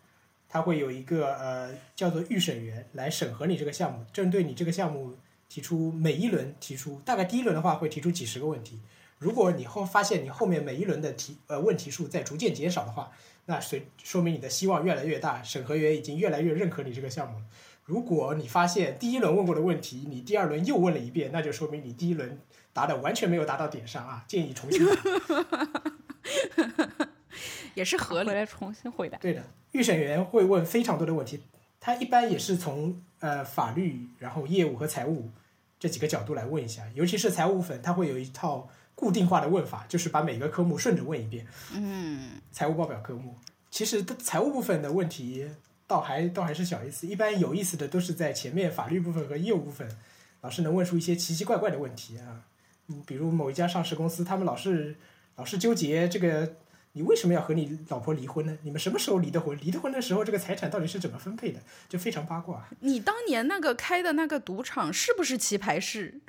它会有一个呃叫做预审员来审核你这个项目，针对你这个项目提出每一轮提出，大概第一轮的话会提出几十个问题，如果你后发现你后面每一轮的题呃问题数在逐渐减少的话，那随说明你的希望越来越大，审核员已经越来越认可你这个项目了。如果你发现第一轮问过的问题，你第二轮又问了一遍，那就说明你第一轮答的完全没有答到点上啊！建议重新答。也是合理。回来重新回答。对的，预审员会问非常多的问题，他一般也是从呃法律、然后业务和财务这几个角度来问一下，尤其是财务粉，他会有一套固定化的问法，就是把每个科目顺着问一遍。嗯。财务报表科目，其实财务部分的问题。倒还倒还是小意思，一般有意思的都是在前面法律部分和业务部分，老是能问出一些奇奇怪怪的问题啊。嗯，比如某一家上市公司，他们老是老是纠结这个，你为什么要和你老婆离婚呢？你们什么时候离的婚？离的婚的时候，这个财产到底是怎么分配的？就非常八卦。你当年那个开的那个赌场是不是棋牌室？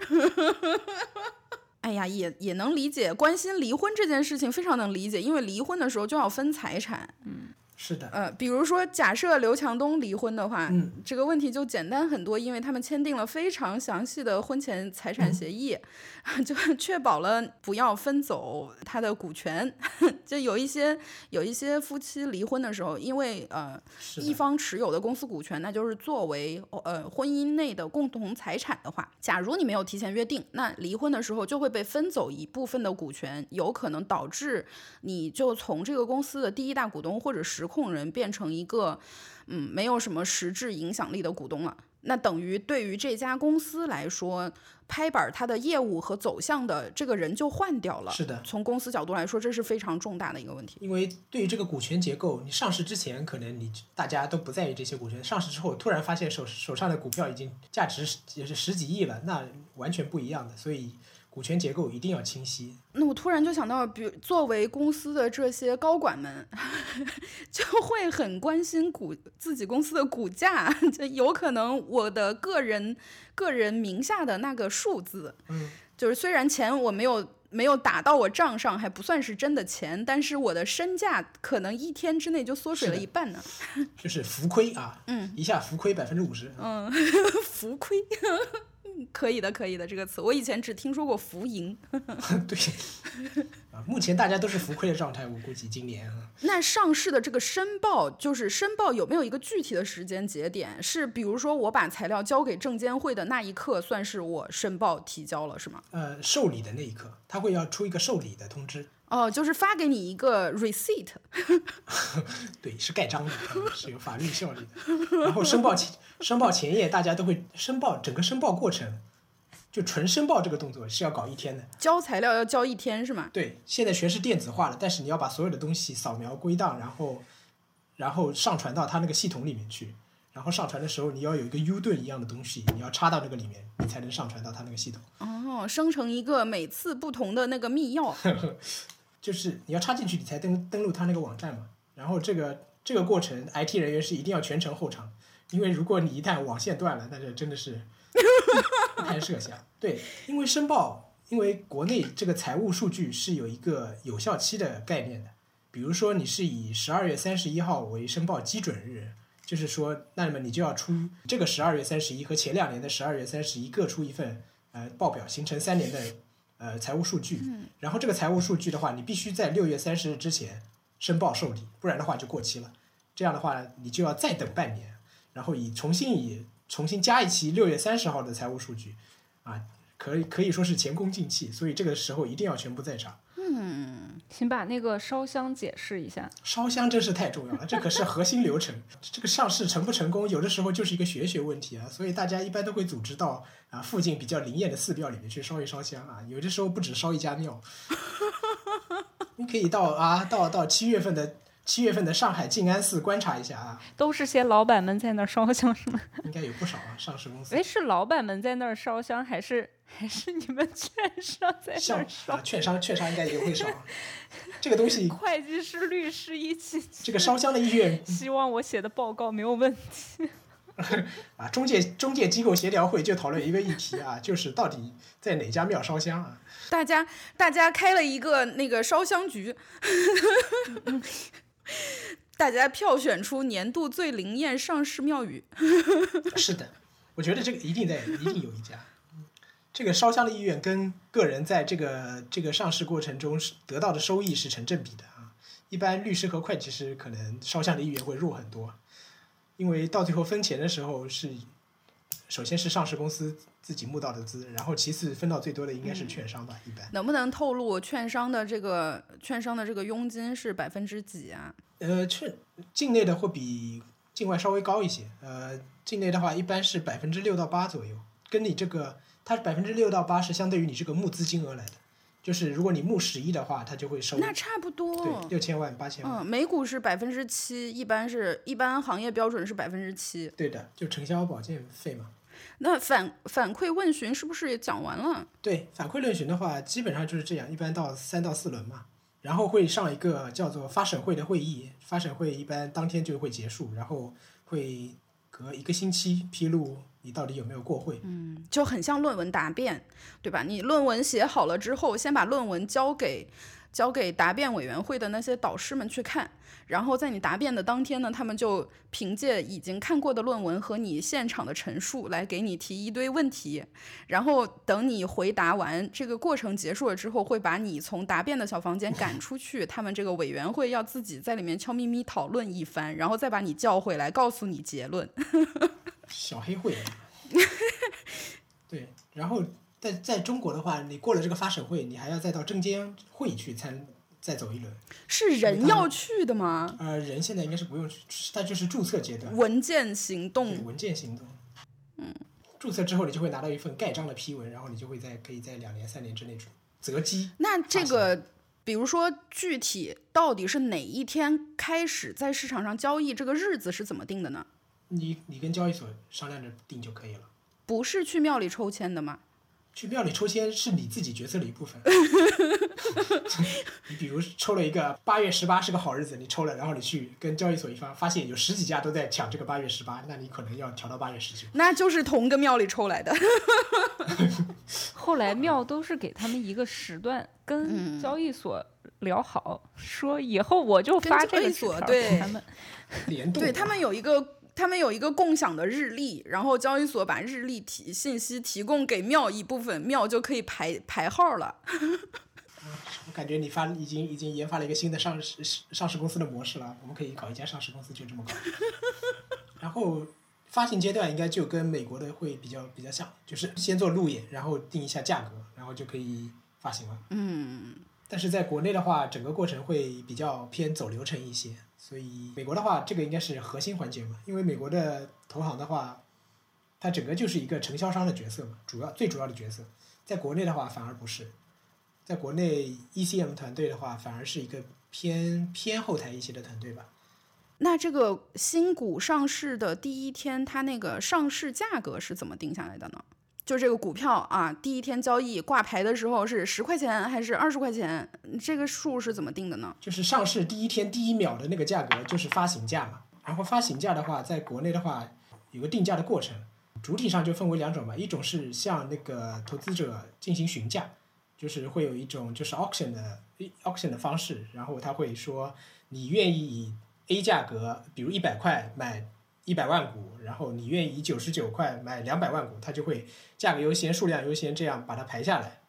哎呀，也也能理解，关心离婚这件事情非常能理解，因为离婚的时候就要分财产。嗯是的，呃，比如说，假设刘强东离婚的话，嗯这个问题就简单很多，因为他们签订了非常详细的婚前财产协议，就确保了不要分走他的股权。就有一些有一些夫妻离婚的时候，因为呃，一方持有的公司股权，那就是作为呃婚姻内的共同财产的话，假如你没有提前约定，那离婚的时候就会被分走一部分的股权，有可能导致你就从这个公司的第一大股东或者实控人变成一个嗯没有什么实质影响力的股东了。那等于对于这家公司来说，拍板儿它的业务和走向的这个人就换掉了。是的，从公司角度来说，这是非常重大的一个问题。因为对于这个股权结构，你上市之前可能你大家都不在意这些股权，上市之后突然发现手手上的股票已经价值也是十几亿了，那完全不一样的，所以股权结构一定要清晰。那我突然就想到，比如作为公司的这些高管们，就会很关心股自己公司的股价，就有可能我的个人个人名下的那个数字，嗯，就是虽然钱我没有没有打到我账上，还不算是真的钱，但是我的身价可能一天之内就缩水了一半呢，就是浮亏啊，嗯，一下浮亏百分之五十，嗯浮亏。可以的，可以的，这个词我以前只听说过浮盈。对，啊，目前大家都是浮亏的状态，我估计今年啊，那上市的这个申报，就是申报有没有一个具体的时间节点？是比如说我把材料交给证监会的那一刻，算是我申报提交了，是吗？呃，受理的那一刻，他会要出一个受理的通知，哦，就是发给你一个 receipt，对，是盖章的，嗯 是有法律效力的。然后申报前，申报前夜，大家都会申报整个申报过程，就纯申报这个动作是要搞一天的。交材料要交一天是吗？对，现在全是电子化了，但是你要把所有的东西扫描归档，然后然后上传到他那个系统里面去。然后上传的时候，你要有一个 U 盾一样的东西，你要插到这个里面，你才能上传到它那个系统。哦，生成一个每次不同的那个密钥。就是你要插进去，你才登登录它那个网站嘛。然后这个这个过程，IT 人员是一定要全程候场，因为如果你一旦网线断了，那这真的是不堪设想。对，因为申报，因为国内这个财务数据是有一个有效期的概念的。比如说你是以十二月三十一号为申报基准日，就是说，那么你就要出这个十二月三十一和前两年的十二月三十一各出一份呃报表，形成三年的呃财务数据。然后这个财务数据的话，你必须在六月三十日之前申报受理，不然的话就过期了。这样的话，你就要再等半年，然后以重新以重新加一期六月三十号的财务数据，啊，可以可以说是前功尽弃，所以这个时候一定要全部在场。请把那个烧香解释一下。烧香真是太重要了，这可是核心流程。这个上市成不成功，有的时候就是一个学学问题啊，所以大家一般都会组织到啊附近比较灵验的寺庙里面去烧一烧香啊。有的时候不止烧一家庙，你可以到啊到到七月份的七月份的上海静安寺观察一下啊，都是些老板们在那儿烧香是吗？应该有不少啊上市公司哎，是老板们在那儿烧香，还是 还是你们券商在那像儿烧啊？券商券商应该也会烧。这个东西，会计师、律师一起。这个烧香的意愿希望我写的报告没有问题。啊，中介中介机构协调会就讨论一个议题啊，就是到底在哪家庙烧香啊？大家大家开了一个那个烧香局，大家票选出年度最灵验上市庙宇。是的，我觉得这个一定在，一定有一家。这个烧香的意愿跟个人在这个这个上市过程中得到的收益是成正比的啊。一般律师和会计师可能烧香的意愿会弱很多，因为到最后分钱的时候是，首先是上市公司自己募到的资，然后其次分到最多的应该是券商吧，一般。能不能透露券商的这个券商的这个佣金是百分之几啊？呃，券境内的会比境外稍微高一些。呃，境内的话一般是百分之六到八左右，跟你这个它百分之六到八是相对于你这个募资金额来的。就是如果你募十亿的话，它就会收那差不多。对六千万八千万。嗯，每股是百分之七，一般是一般行业标准是百分之七。对的，就承销保荐费嘛。那反反馈问询是不是也讲完了？对，反馈论询的话，基本上就是这样，一般到三到四轮嘛，然后会上一个叫做发审会的会议，发审会一般当天就会结束，然后会隔一个星期披露你到底有没有过会。嗯，就很像论文答辩，对吧？你论文写好了之后，先把论文交给交给答辩委员会的那些导师们去看，然后在你答辩的当天呢，他们就凭借已经看过的论文和你现场的陈述来给你提一堆问题，然后等你回答完，这个过程结束了之后，会把你从答辩的小房间赶出去，他们这个委员会要自己在里面悄咪咪讨论一番，然后再把你叫回来，告诉你结论。小黑会。对，然后在在中国的话，你过了这个发审会，你还要再到证监会去参再走一轮。是人要去的吗？呃，人现在应该是不用去，他就是注册阶段，文件行动，文件行动。嗯，注册之后，你就会拿到一份盖章的批文，然后你就会在可以在两年、三年之内择机。那这个，比如说具体到底是哪一天开始在市场上交易，这个日子是怎么定的呢？你你跟交易所商量着定就可以了。不是去庙里抽签的吗？去庙里抽签是你自己决策的一部分。你比如抽了一个八月十八是个好日子，你抽了，然后你去跟交易所一方，发现有十几家都在抢这个八月十八，那你可能要调到八月十九。那就是同个庙里抽来的。后来庙都是给他们一个时段，嗯跟交易所聊好，说以后我就发这个纸条所对给他们。联动对他们有一个。他们有一个共享的日历，然后交易所把日历提信息提供给庙一部分，庙就可以排排号了。我感觉你发已经已经研发了一个新的上市上市公司的模式了，我们可以搞一家上市公司就这么搞。然后发行阶段应该就跟美国的会比较比较像，就是先做路演，然后定一下价格，然后就可以发行了。嗯，但是在国内的话，整个过程会比较偏走流程一些，所以美国的话，这个应该是核心环节嘛。因为美国的投行的话，它整个就是一个承销商的角色嘛，主要最主要的角色。在国内的话，反而不是，在国内 ECM 团队的话，反而是一个偏偏后台一些的团队吧。那这个新股上市的第一天，它那个上市价格是怎么定下来的呢？就这个股票啊，第一天交易挂牌的时候是十块钱还是二十块钱？这个数是怎么定的呢？就是上市第一天第一秒的那个价格就是发行价嘛。然后发行价的话，在国内的话有个定价的过程，主体上就分为两种嘛，一种是向那个投资者进行询价，就是会有一种就是 auction 的 auction 的方式，然后他会说你愿意以 A 价格，比如一百块买一百万股，然后你愿意以九十九块买两百万股，它就会价格优先、数量优先这样把它排下来。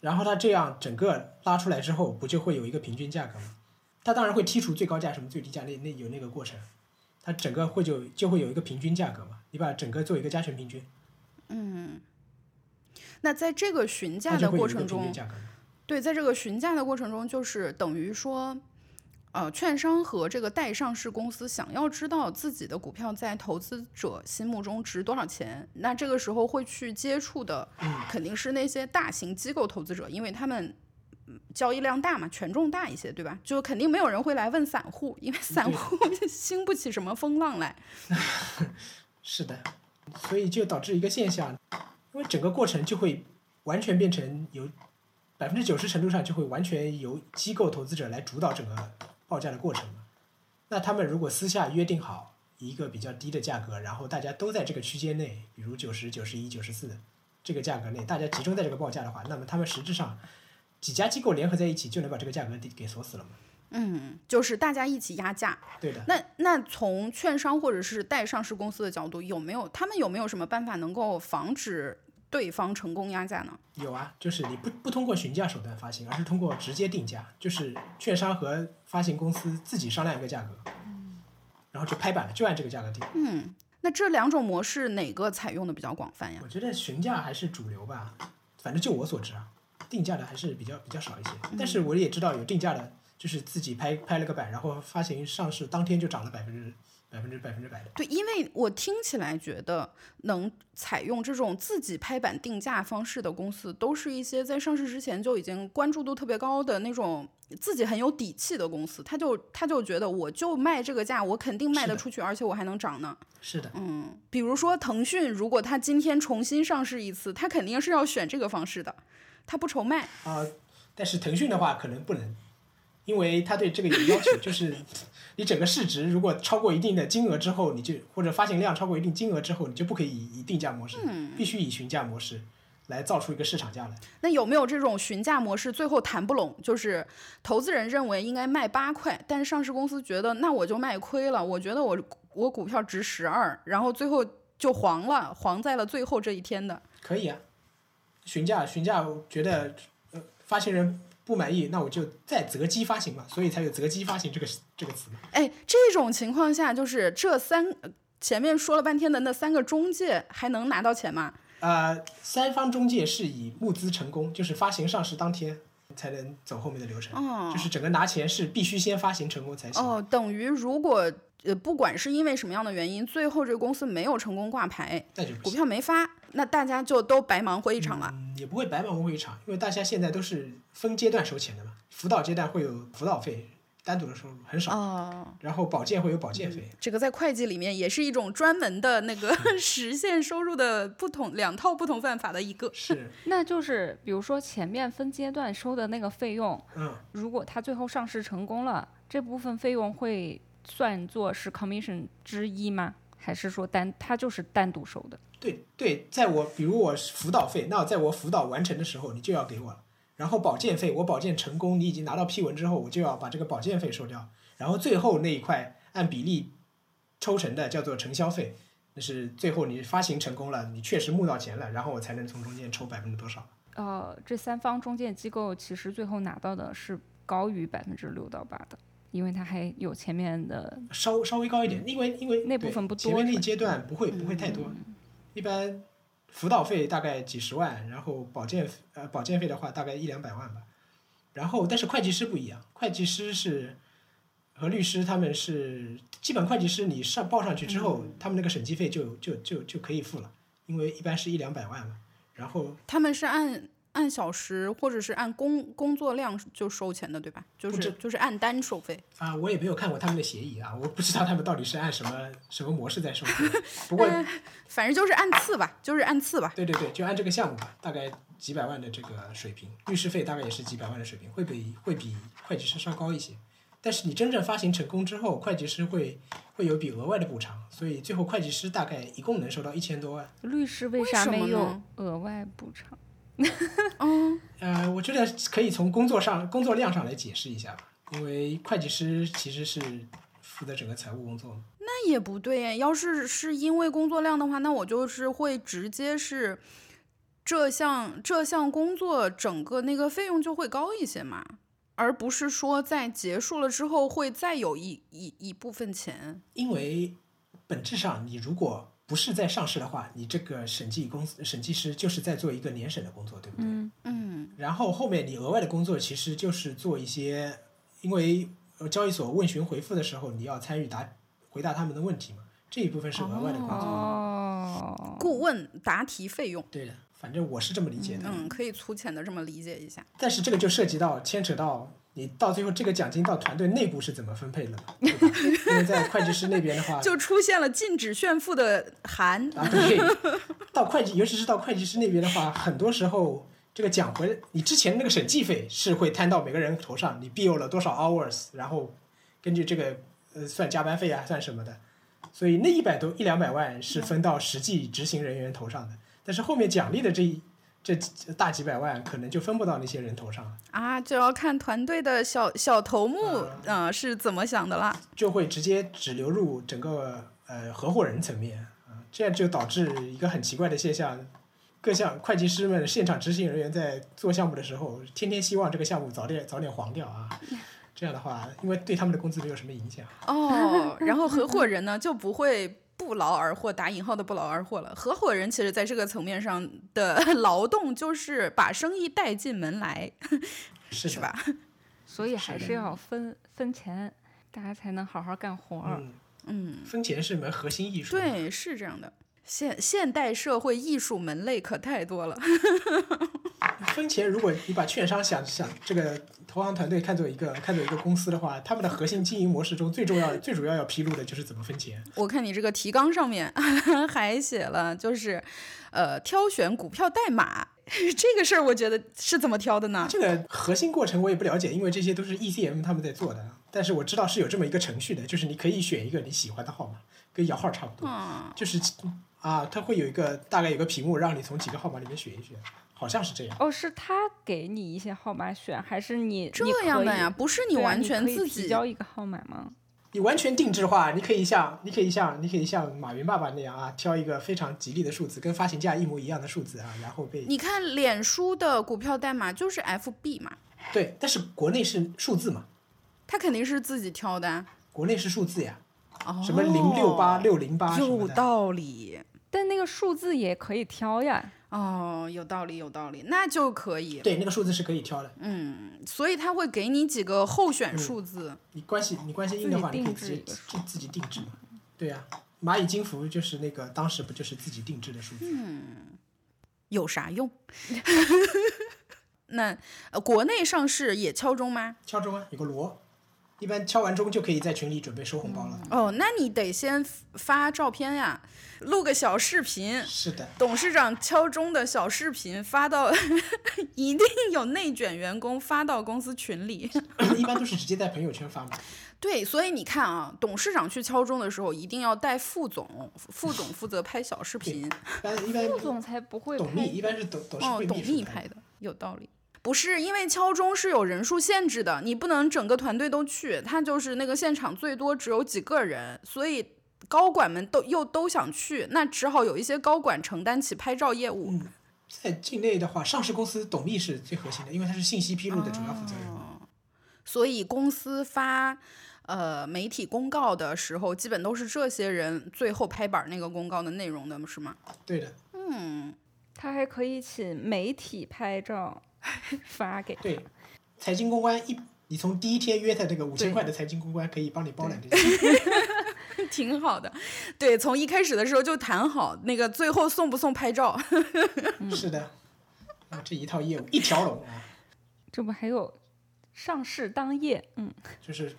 然后它这样整个拉出来之后，不就会有一个平均价格吗？它当然会剔除最高价什么最低价，那那有那个过程，它整个会就就会有一个平均价格嘛，你把整个做一个加权平均，嗯那在这个询价的过程中。对，在这个询价的过程中，就是等于说，呃，券商和这个待上市公司想要知道自己的股票在投资者心目中值多少钱，那这个时候会去接触的肯定是那些大型机构投资者，因为他们。嗯交易量大嘛，权重大一些，对吧？就肯定没有人会来问散户，因为散户 兴不起什么风浪来。是的，所以就导致一个现象，因为整个过程就会完全变成由百分之九十程度上就会完全由机构投资者来主导整个报价的过程嘛。那他们如果私下约定好一个比较低的价格，然后大家都在这个区间内，比如九十九十一、九十四这个价格内，大家集中在这个报价的话，那么他们实质上几家机构联合在一起就能把这个价格给给锁死了嘛。嗯，就是大家一起压价。对的，那那从券商或者是待上市公司的角度，有没有他们有没有什么办法能够防止对方成功压价呢？有啊，就是你不不通过询价手段发行，而是通过直接定价，就是券商和发行公司自己商量一个价格，然后就拍板了，就按这个价格定。嗯，那这两种模式哪个采用的比较广泛呀？我觉得询价还是主流吧，反正就我所知啊，定价的还是比较比较少一些。但是我也知道有定价的，就是自己拍拍了个板，然后发行上市当天就涨了百分之百分之百分之百的。对，因为我听起来觉得能采用这种自己拍板定价方式的公司，都是一些在上市之前就已经关注度特别高的那种自己很有底气的公司，他就他就觉得我就卖这个价，我肯定卖得出去，而且我还能涨呢。是的，嗯，比如说腾讯，如果他今天重新上市一次，他肯定是要选这个方式的，他不愁卖。啊、但是腾讯的话可能不能，因为他对这个有要求，就是你整个市值如果超过一定的金额之后，你就或者发行量超过一定金额之后，你就不可以以以定价模式，必须以询价模式来造出一个市场价来。那有没有这种询价模式最后谈不拢？就是投资人认为应该卖八块，但是上市公司觉得那我就卖亏了，我觉得我我股票值十二，然后最后就黄了，黄在了最后这一天的。可以啊，询价询价，觉得呃发行人不满意，那我就再择机发行嘛，所以才有择机发行这个这个词嘛。哎，这种情况下，就是这三呃前面说了半天的那三个中介还能拿到钱吗？呃，三方中介是以募资成功，就是发行上市当天才能走后面的流程，哦就是整个拿钱是必须先发行成功才行。哦，等于如果呃不管是因为什么样的原因，最后这个公司没有成功挂牌，股那就股。票没发，那大家就都白忙活一场了。嗯，也不会白忙活一场，因为大家现在都是分阶段收钱的嘛。辅导阶段会有辅导费，单独的收入很少，哦，然后保健会有保健费。这个在会计里面也是一种专门的那个 实现收入的不同两套不同办法的一个。是，那就是比如说前面分阶段收的那个费用，嗯，如果它最后上市成功了，这部分费用会算作是 commission 之一吗？还是说单它就是单独收的？对对，在我比如我辅导费，那在我辅导完成的时候，你就要给我了。然后保健费，我保健成功，你已经拿到批文之后，我就要把这个保健费收掉。然后最后那一块按比例抽成的叫做承销费，那是最后你发行成功了，你确实募到钱了，然后我才能从中间抽百分之多少。呃，这三方中介机构其实最后拿到的是高于百分之六到八的，因为它还有前面的稍稍微高一点，因为因为那部分不多前面那一阶段不会不会太多，一般辅导费大概几十万，然后保健呃保健费的话大概一两百万吧，然后但是会计师不一样，会计师是和律师他们是基本会计师你上报上去之后，他们那个审计费就就就就可以付了，因为一般是一两百万嘛，然后他们是按按小时或者是按工工作量就收钱的，对吧？就是就是按单收费。啊，我也没有看过他们的协议啊，我不知道他们到底是按什么什么模式在收费，不过反正就是按次吧，就是按次吧。对对对，就按这个项目吧，大概几百万的这个水平，律师费大概也是几百万的水平，会比会比会计师稍高一些。但是你真正发行成功之后，会计师会会有笔额外的补偿，所以最后会计师大概一共能收到一千多万。律师为为什么啥没有额外补偿？嗯，呃，我觉得可以从工作上工作量上来解释一下吧，因为会计师其实是负责整个财务工作。那也不对呀。要是是因为工作量的话，那我就是会直接是这项这项工作整个那个费用就会高一些嘛，而不是说在结束了之后会再有一一一部分钱。因为本质上，你如果不是在上市的话，你这个审计公司审计师就是在做一个年审的工作，对不对？嗯，嗯，然后后面你额外的工作其实就是做一些，因为呃交易所问询回复的时候，你要参与答回答他们的问题嘛，这一部分是额外的工作。哦，顾问答题费用，对的，反正我是这么理解的。嗯，可以粗浅的这么理解一下。但是这个就涉及到牵扯到你到最后这个奖金到团队内部是怎么分配的？因为在会计师那边的话，就出现了禁止炫富的函，啊，对，到会计，尤其是到会计师那边的话，很多时候这个奖回，你之前那个审计费是会摊到每个人头上，你 bill 了多少 hours，然后根据这个呃算加班费啊，算什么的，所以那一百多一两百万是分到实际执行人员头上的，但是后面奖励的这一这几大几百万可能就分不到那些人头上了，啊，就要看团队的小小头目，啊呃，是怎么想的啦。就会直接只流入整个呃合伙人层面啊，这样就导致一个很奇怪的现象。各项会计师们、现场执行人员在做项目的时候，天天希望这个项目早点早点黄掉啊。这样的话，因为对他们的工资没有什么影响。哦，然后合伙人呢就不会不劳而获，打引号的不劳而获了。合伙人其实在这个层面上的 劳动就是把生意带进门来，是吧？所以还是要分分钱，大家才能好好干活儿。嗯，嗯，分钱是门核心艺术。，对，是这样的。现现代社会艺术门类可太多了。分钱，如果你把券商想想这个投行团队看作一个看作一个公司的话，他们的核心经营模式中最重要、最主要要披露的就是怎么分钱。我看你这个提纲上面还写了，就是呃，挑选股票代码 这个事儿，我觉得是怎么挑的呢？这个核心过程我也不了解，因为这些都是 ECM 他们在做的。但是我知道是有这么一个程序的，就是你可以选一个你喜欢的号码，跟摇号差不多。嗯，就是啊，它会有一个大概有个屏幕，让你从几个号码里面选一选，好像是这样。哦，是他给你一些号码选，还是你这样的呀，不是你完全自己交一个号码吗？你完全定制化，你可以像你可以像你可以像马云爸爸那样啊，挑一个非常吉利的数字，跟发行价一模一样的数字啊，然后被你看脸书的股票代码就是 FB 嘛，对，但是国内是数字嘛，他肯定是自己挑的啊。国内是数字呀，哦，什么零六八六零八有，道理。但那个数字也可以挑呀。哦，有道理，有道理，那就可以。对，那个数字是可以挑的。嗯，所以他会给你几个候选数字。你关系你关系硬的话，你可以直接定制一个自自己定制嘛。对呀、蚂蚁金服就是那个当时不就是自己定制的数字？嗯有啥用？那呃，国内上市也敲钟吗？敲钟啊，有个锣，一般敲完钟就可以在群里准备收红包了。哦，那你得先发照片呀，录个小视频，是的，董事长敲钟的小视频发到，一定有内卷员工发到公司群里。一般都是直接在朋友圈发嘛。对，所以你看啊，董事长去敲钟的时候，一定要带副总，副总负责拍小视频。一般一般副总才不会董秘一般是董董事哦，董会秘书秘拍的，有道理。不是因为敲钟是有人数限制的，你不能整个团队都去，他就是那个现场最多只有几个人，所以高管们都又都想去，那只好有一些高管承担起拍照业务。在境内的话，上市公司董秘是最核心的，因为他是信息披露的主要负责人。哦所以公司发呃媒体公告的时候，基本都是这些人最后拍板那个公告的内容的，是吗？对的，嗯他还可以请媒体拍照 发给他。对，财经公关一，你从第一天约他这个五千对块的财经公关可以帮你包揽这些。挺好的，对，从一开始的时候就谈好，那个最后送不送拍照。是的，啊，这一套业务一条龙啊，这不还有上市当夜？嗯，就是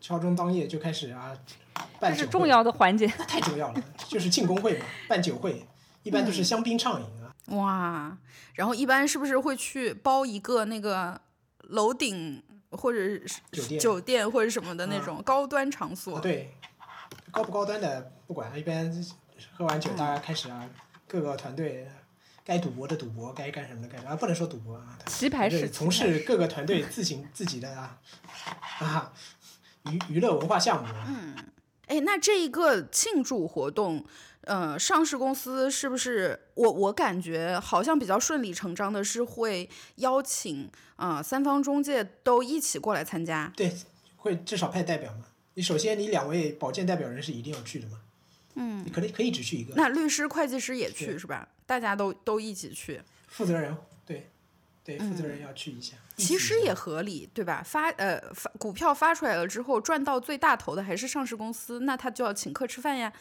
敲钟当夜就开始啊，这办酒会是重，要的环节。那太重要了，就是庆功会嘛，办酒会，一般都是香槟畅饮啊。哇，然后一般是不是会去包一个那个楼顶或者是酒店酒店或者什么的那嗯种高端场所？啊，对，高不高端的不管，一般喝完酒大家开始啊，各个团队该赌博的赌博，该干什么的干什么，啊，不能说赌博啊，棋牌室，从事各个团队自行自己的啊啊娱娱乐文化项目。嗯哎，那这一个庆祝活动，呃，上市公司是不是我我感觉好像比较顺理成章的是会邀请啊、呃三方中介都一起过来参加？对，会至少派代表嘛。你首先你两位保荐代表人是一定要去的嘛。嗯，你可能可以只去一个。那律师、会计师也去是吧？大家都都一起去。负责人对对，负责人要去一下。其实也合理，对吧？发呃发股票发出来了之后，赚到最大头的还是上市公司，那他就要请客吃饭呀。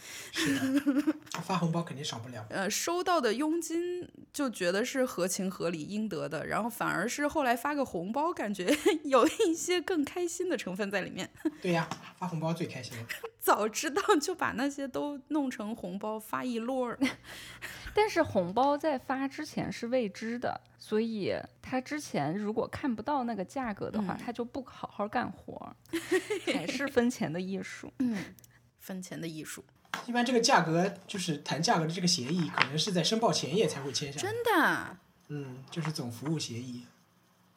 发红包肯定少不了。呃，收到的佣金就觉得是合情合理应得的，然后反而是后来发个红包，感觉 有一些更开心的成分在里面。对呀，发红包最开心了。早知道就把那些都弄成红包发一摞儿。但是红包在发之前是未知的，所以他之前如果看不到那个价格的话，他就不好好干活儿，还是分钱的艺术。嗯分钱的艺术，一般这个价格就是谈价格的这个协议，可能是在申报前夜才会签下。真的，嗯，就是总服务协议，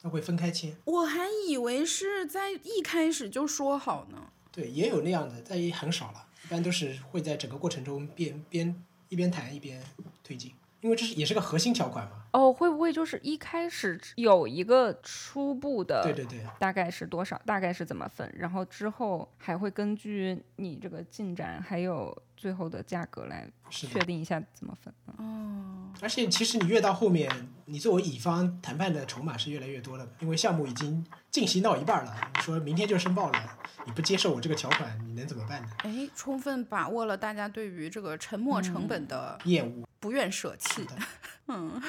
他会分开签。我还以为是在一开始就说好呢。对，也有那样的，但也很少了。一般都是会在整个过程中边边一边谈一边推进，因为这是也是个核心条款嘛。哦，会不会就是一开始有一个初步的，对对对，大概是多少，大概是怎么分，然后之后还会根据你这个进展还有最后的价格来。确定一下怎么分。哦而且其实你越到后面，你作为乙方谈判的筹码是越来越多了，因为项目已经进行到一半了，你说明天就申报了，你不接受我这个条款，你能怎么办呢？哎，充分把握了大家对于这个沉没成本的厌恶。不愿舍弃。嗯，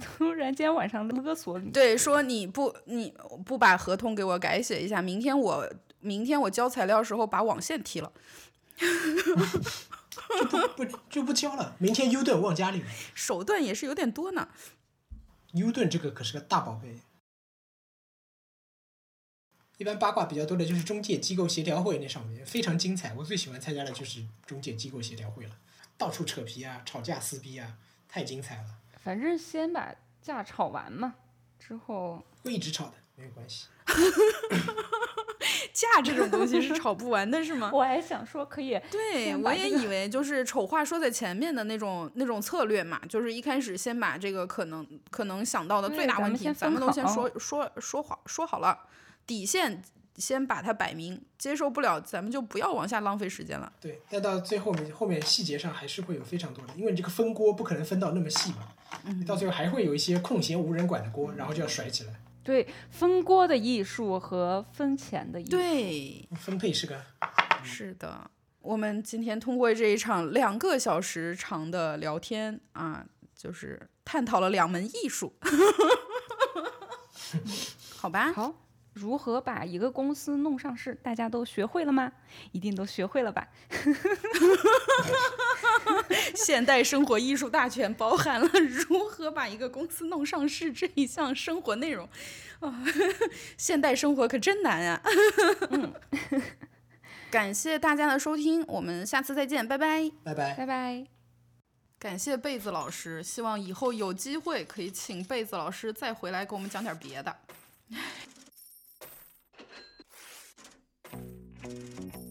突然间晚上勒索你。对，说你不你不把合同给我改写一下，明天我明天我交材料时候把网线踢了，就不不就不交了。明天 U 盾忘家里了手段也是有点多呢。，U 盾这个可是个大宝贝。一般八卦比较多的就是中介机构协调会那上面非常精彩，我最喜欢参加的就是中介机构协调会了，到处扯皮啊，吵架撕逼啊，太精彩了，反正先把架吵完嘛，之后会一直吵的，没有关系。架这种东西是吵不完的，是吗？我还想说可以对，我也以为就是丑话说在前面的那种那种策略嘛，就是一开始先把这个可能可能想到的最大问题，咱们咱们都先说说说好说好了，底线先把它摆明，接受不了咱们就不要往下浪费时间了。对，但到最后面后面细节上还是会有非常多的，因为你这个分锅不可能分到那么细嘛，到最后还会有一些空闲无人管的锅，然后就要甩起来。对分锅的艺术和分钱的艺术。对，分配是个是的，我们今天通过这一场两个小时长的聊天啊，就是探讨了两门艺术，好吧？好，如何把一个公司弄上市，大家都学会了吗？一定都学会了吧？现代生活艺术大全包含了如何把一个公司弄上市这一项生活内容。啊、现代生活可真难啊！感谢大家的收听，我们下次再见，拜拜。拜拜。拜拜。感谢贝子老师，希望以后有机会可以请贝子老师再回来给我们讲点别的。Thank you.